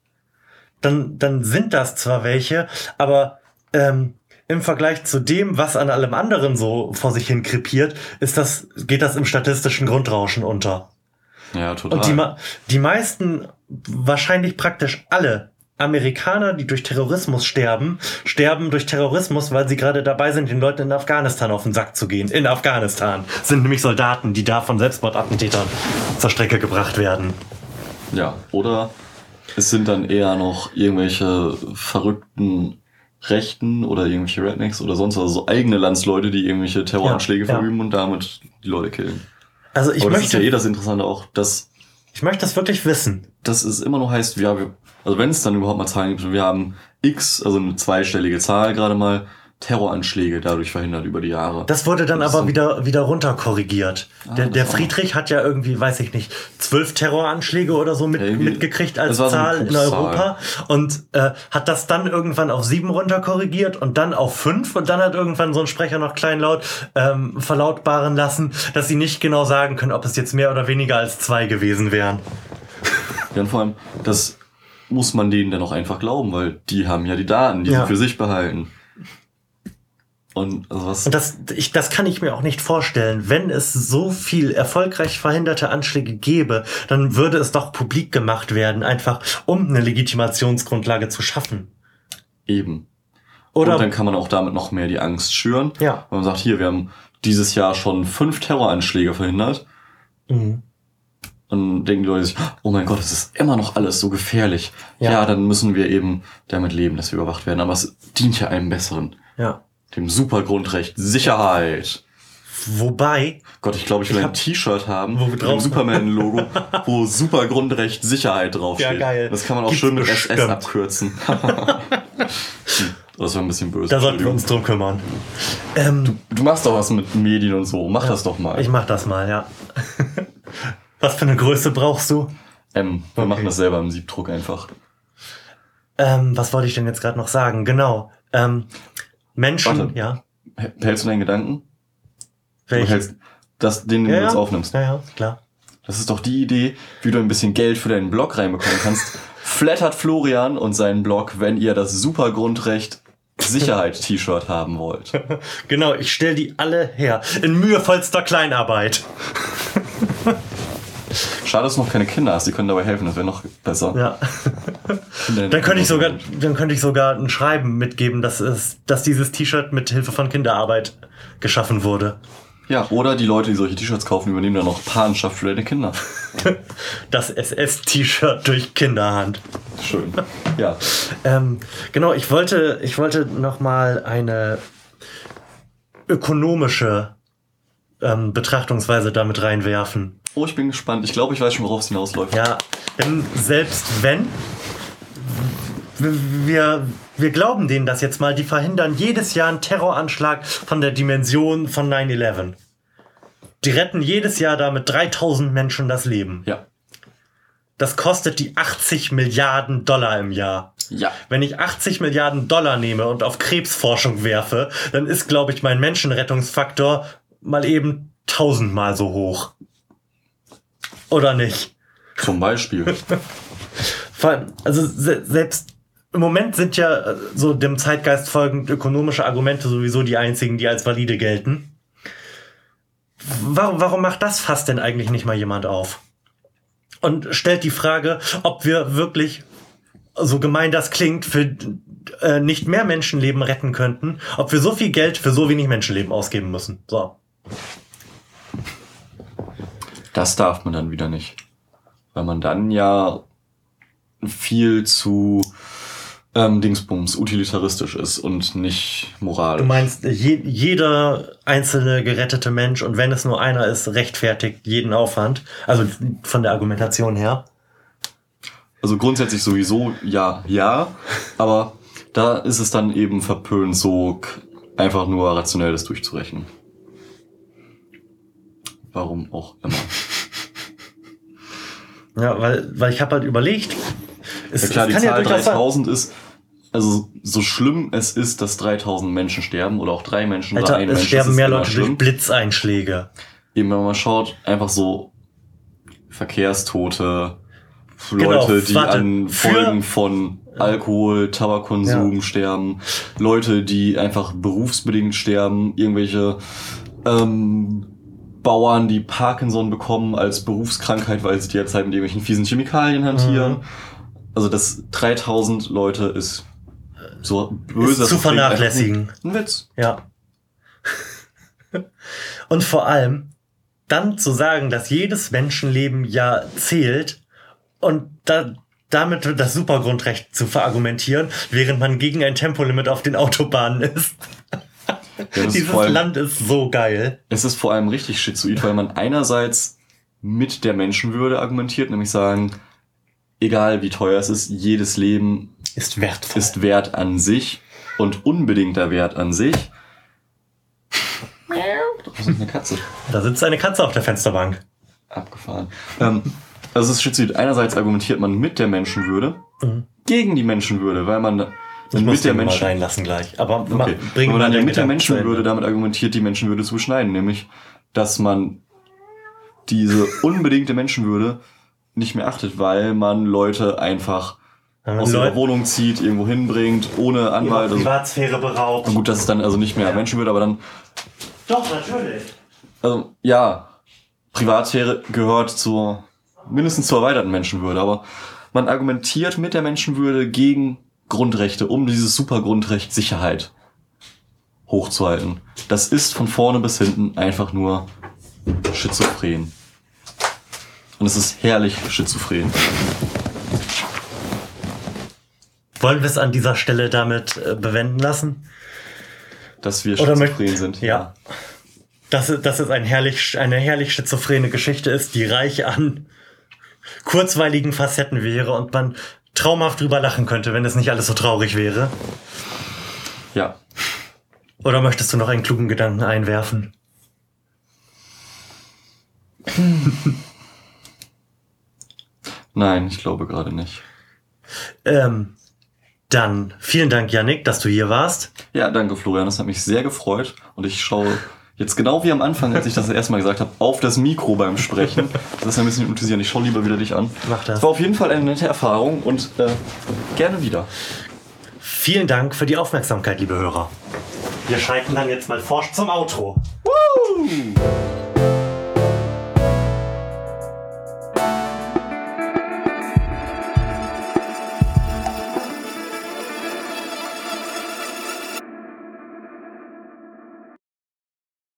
dann, dann sind das zwar welche, aber ähm, im Vergleich zu dem, was an allem anderen so vor sich hin krepiert, ist das, geht das im statistischen Grundrauschen unter. Ja, total. Und die, die meisten, wahrscheinlich praktisch alle Amerikaner, die durch Terrorismus sterben, sterben durch Terrorismus, weil sie gerade dabei sind, den Leuten in Afghanistan auf den Sack zu gehen. In Afghanistan sind nämlich Soldaten, die da von Selbstmordattentätern zur Strecke gebracht werden. ja, oder es sind dann eher noch irgendwelche verrückten Rechten oder irgendwelche Rednecks oder sonst was, so eigene Landsleute, die irgendwelche Terroranschläge Ja, ja. verüben und damit die Leute killen. Also ich Aber das ist ja möchte, eh das Interessante auch, dass, ich möchte das wirklich wissen. dass es immer noch heißt, ja, wir, also wenn es dann überhaupt mal Zahlen gibt, wir haben X, also eine zweistellige Zahl gerade mal, Terroranschläge dadurch verhindert über die Jahre. Das wurde dann Das aber wieder, wieder runterkorrigiert. der das der noch. Friedrich hat ja irgendwie, weiß ich nicht, zwölf Terroranschläge oder so mit, irgendwie- mitgekriegt als war so Zahl in. Europa und äh, hat das dann irgendwann auf sieben runterkorrigiert und dann auf fünf und dann hat irgendwann so ein Sprecher noch kleinlaut ähm, verlautbaren lassen, dass sie nicht genau sagen können, ob es jetzt mehr oder weniger als zwei gewesen wären. Ja, und vor allem, das muss man denen dann auch einfach glauben, weil die haben ja die Daten, die Ja. sie für sich behalten. Und also was, Und das, ich, das kann ich mir auch nicht vorstellen. Wenn es so viel erfolgreich verhinderte Anschläge gäbe, dann würde es doch publik gemacht werden, einfach um eine Legitimationsgrundlage zu schaffen. eben. Oder und dann kann man auch damit noch mehr die Angst schüren. Ja. Weil man sagt, hier, wir haben dieses Jahr schon fünf Terroranschläge verhindert. Mhm. Und denken die Leute sich, oh mein Gott, es ist immer noch alles so gefährlich. Ja. Ja. dann müssen wir eben damit leben, dass wir überwacht werden. Aber es dient ja einem Besseren. ja. Dem Supergrundrecht Sicherheit. Wobei, Gott, ich glaube, ich will Ich ein T-Shirt haben Wo mit drauf- dem Superman-Logo, [LAUGHS] wo Supergrundrecht Sicherheit draufsteht. Ja, geil. Das kann man auch Gibt's schön mit bestimmt. SS abkürzen. [LAUGHS] Hm, das war ein bisschen böse. da sollten wir uns drum kümmern. Ähm, Du machst doch was mit Medien und so. Mach das doch mal. ich mach das mal, ja. [LAUGHS] Was für eine Größe brauchst du? M. Wir Okay. machen das selber im Siebdruck einfach. Ähm, was wollte ich denn jetzt gerade noch sagen? Genau. Ähm, Menschen, Warte. ja. Hältst du deinen Gedanken? Du Welche? hältst das, den, den ja, du jetzt aufnimmst. Ja, ja, klar. Das ist doch die Idee, wie du ein bisschen Geld für deinen Blog reinbekommen kannst. [LAUGHS] Flattert Florian und seinen Blog, wenn ihr das Supergrundrecht Sicherheit-T-Shirt haben wollt. [LAUGHS] Genau, ich stell die alle her. In mühevollster Kleinarbeit. [LAUGHS] Schade, dass du noch keine Kinder hast, die können dabei helfen, das wäre noch besser. Ja. Dann könnte ich sogar, dann könnte ich sogar ein Schreiben mitgeben, dass es, dass dieses T-Shirt mit Hilfe von Kinderarbeit geschaffen wurde. Ja, oder die Leute, die solche T-Shirts kaufen, übernehmen dann noch Patenschaft für deine Kinder. [LAUGHS] Das SS-T-Shirt durch Kinderhand. Schön. Ja. Ähm, genau, ich wollte, ich wollte noch mal eine ökonomische ähm, Betrachtungsweise damit reinwerfen. Oh, ich bin gespannt. Ich glaube, ich weiß schon, worauf es hinausläuft. Ja, denn selbst wenn wir, wir glauben denen das jetzt mal, die verhindern jedes Jahr einen Terroranschlag von der Dimension von 9-11. Die retten jedes Jahr damit 3000 Menschen das Leben. Ja. Das kostet die 80 Milliarden Dollar im Jahr. Ja. Wenn ich 80 Milliarden Dollar nehme und auf Krebsforschung werfe, dann ist, glaube ich, mein Menschenrettungsfaktor mal eben tausendmal so hoch. Oder nicht? Zum Beispiel. [LAUGHS] Vor allem, Also se selbst im Moment sind ja äh, so dem Zeitgeist folgend ökonomische Argumente sowieso die einzigen, die als valide gelten. Warum, warum macht das fast denn eigentlich nicht mal jemand auf? Und stellt die Frage, ob wir wirklich, so gemein das klingt, für äh, nicht mehr Menschenleben retten könnten, ob wir so viel Geld für so wenig Menschenleben ausgeben müssen. So. Das darf man dann wieder nicht. Weil man dann ja viel zu ähm, Dingsbums utilitaristisch ist und nicht moralisch. Du meinst, je, jeder einzelne gerettete Mensch, und wenn es nur einer ist, rechtfertigt jeden Aufwand. Also von der Argumentation her. Also grundsätzlich sowieso ja, ja, aber da ist es dann eben verpönt, so einfach nur rationell das durchzurechnen. Warum auch immer. [LAUGHS] Ja, weil, weil ich habe halt überlegt. Es, Ja klar, die Zahl sein- 3000 ist, also so schlimm es ist, dass 3000 Menschen sterben oder auch drei Menschen oder Alter, ein es Mensch, sterben mehr Leute durch Blitzeinschläge. Eben wenn man mal schaut, einfach so Verkehrstote, Genau, Leute, die warte, an Folgen von Alkohol, Tabakkonsum Ja. sterben, Leute, die einfach berufsbedingt sterben, irgendwelche ähm, Bauern, die Parkinson bekommen als Berufskrankheit, weil sie derzeit mit irgendwelchen fiesen Chemikalien hantieren. Mhm. Also das 3000 Leute ist so böse. Ist zu vernachlässigen. Ein Witz. Ja. Und vor allem dann zu sagen, dass jedes Menschenleben ja zählt und da, damit das Supergrundrecht zu verargumentieren, während man gegen ein Tempolimit auf den Autobahnen ist. Dieses allem- Land ist so geil. Es ist vor allem richtig schizoid, weil man einerseits mit der Menschenwürde argumentiert, nämlich sagen, egal wie teuer es ist, jedes Leben Ist wertvoll. ist Wert an sich und unbedingter Wert an sich. Das ist eine Katze. da sitzt eine Katze auf der Fensterbank. Abgefahren. Ähm, also es ist schizoid. Einerseits argumentiert man mit der Menschenwürde gegen die Menschenwürde, weil man Mhm. Ich muss der Menschen reinlassen gleich. Aber Okay. bringen Aber dann ja mit der Menschenwürde damit argumentiert, die Menschenwürde zu beschneiden, nämlich, dass man diese [LAUGHS] unbedingte Menschenwürde nicht mehr achtet, weil man Leute einfach man aus ihrer Wohnung zieht, irgendwo hinbringt, ohne Anwalt. Also, Privatsphäre beraubt. gut, das ist dann also nicht mehr Menschenwürde, aber dann, Doch, natürlich. also, ja, Privatsphäre gehört zur, mindestens zur erweiterten Menschenwürde, aber man argumentiert mit der Menschenwürde gegen Grundrechte, um dieses Supergrundrecht Sicherheit hochzuhalten. Das ist von vorne bis hinten einfach nur schizophren. Und es ist herrlich schizophren. Wollen wir es an dieser Stelle damit äh, bewenden lassen? Dass wir schizophren sind. Ja. Dass, es- dass es ein herrlich, eine herrlich schizophrene Geschichte ist, die reich an [LAUGHS] kurzweiligen Facetten wäre und man traumhaft drüber lachen könnte, wenn es nicht alles so traurig wäre. Ja. Oder möchtest du noch einen klugen Gedanken einwerfen? [LAUGHS] Nein, ich glaube gerade nicht. Ähm, dann vielen Dank, Yannick, dass du hier warst. Ja, danke Florian, das hat mich sehr gefreut. Und ich schaue jetzt genau wie am Anfang, als ich das [LAUGHS] das erste Mal gesagt habe, auf das Mikro beim Sprechen. Das ist ein bisschen hypnotisierend. Ich schaue lieber wieder dich an. Mach das. Es war auf jeden Fall eine nette Erfahrung und äh, gerne wieder. Vielen Dank für die Aufmerksamkeit, liebe Hörer. Wir schalten dann jetzt mal forsch zum Outro. Woo!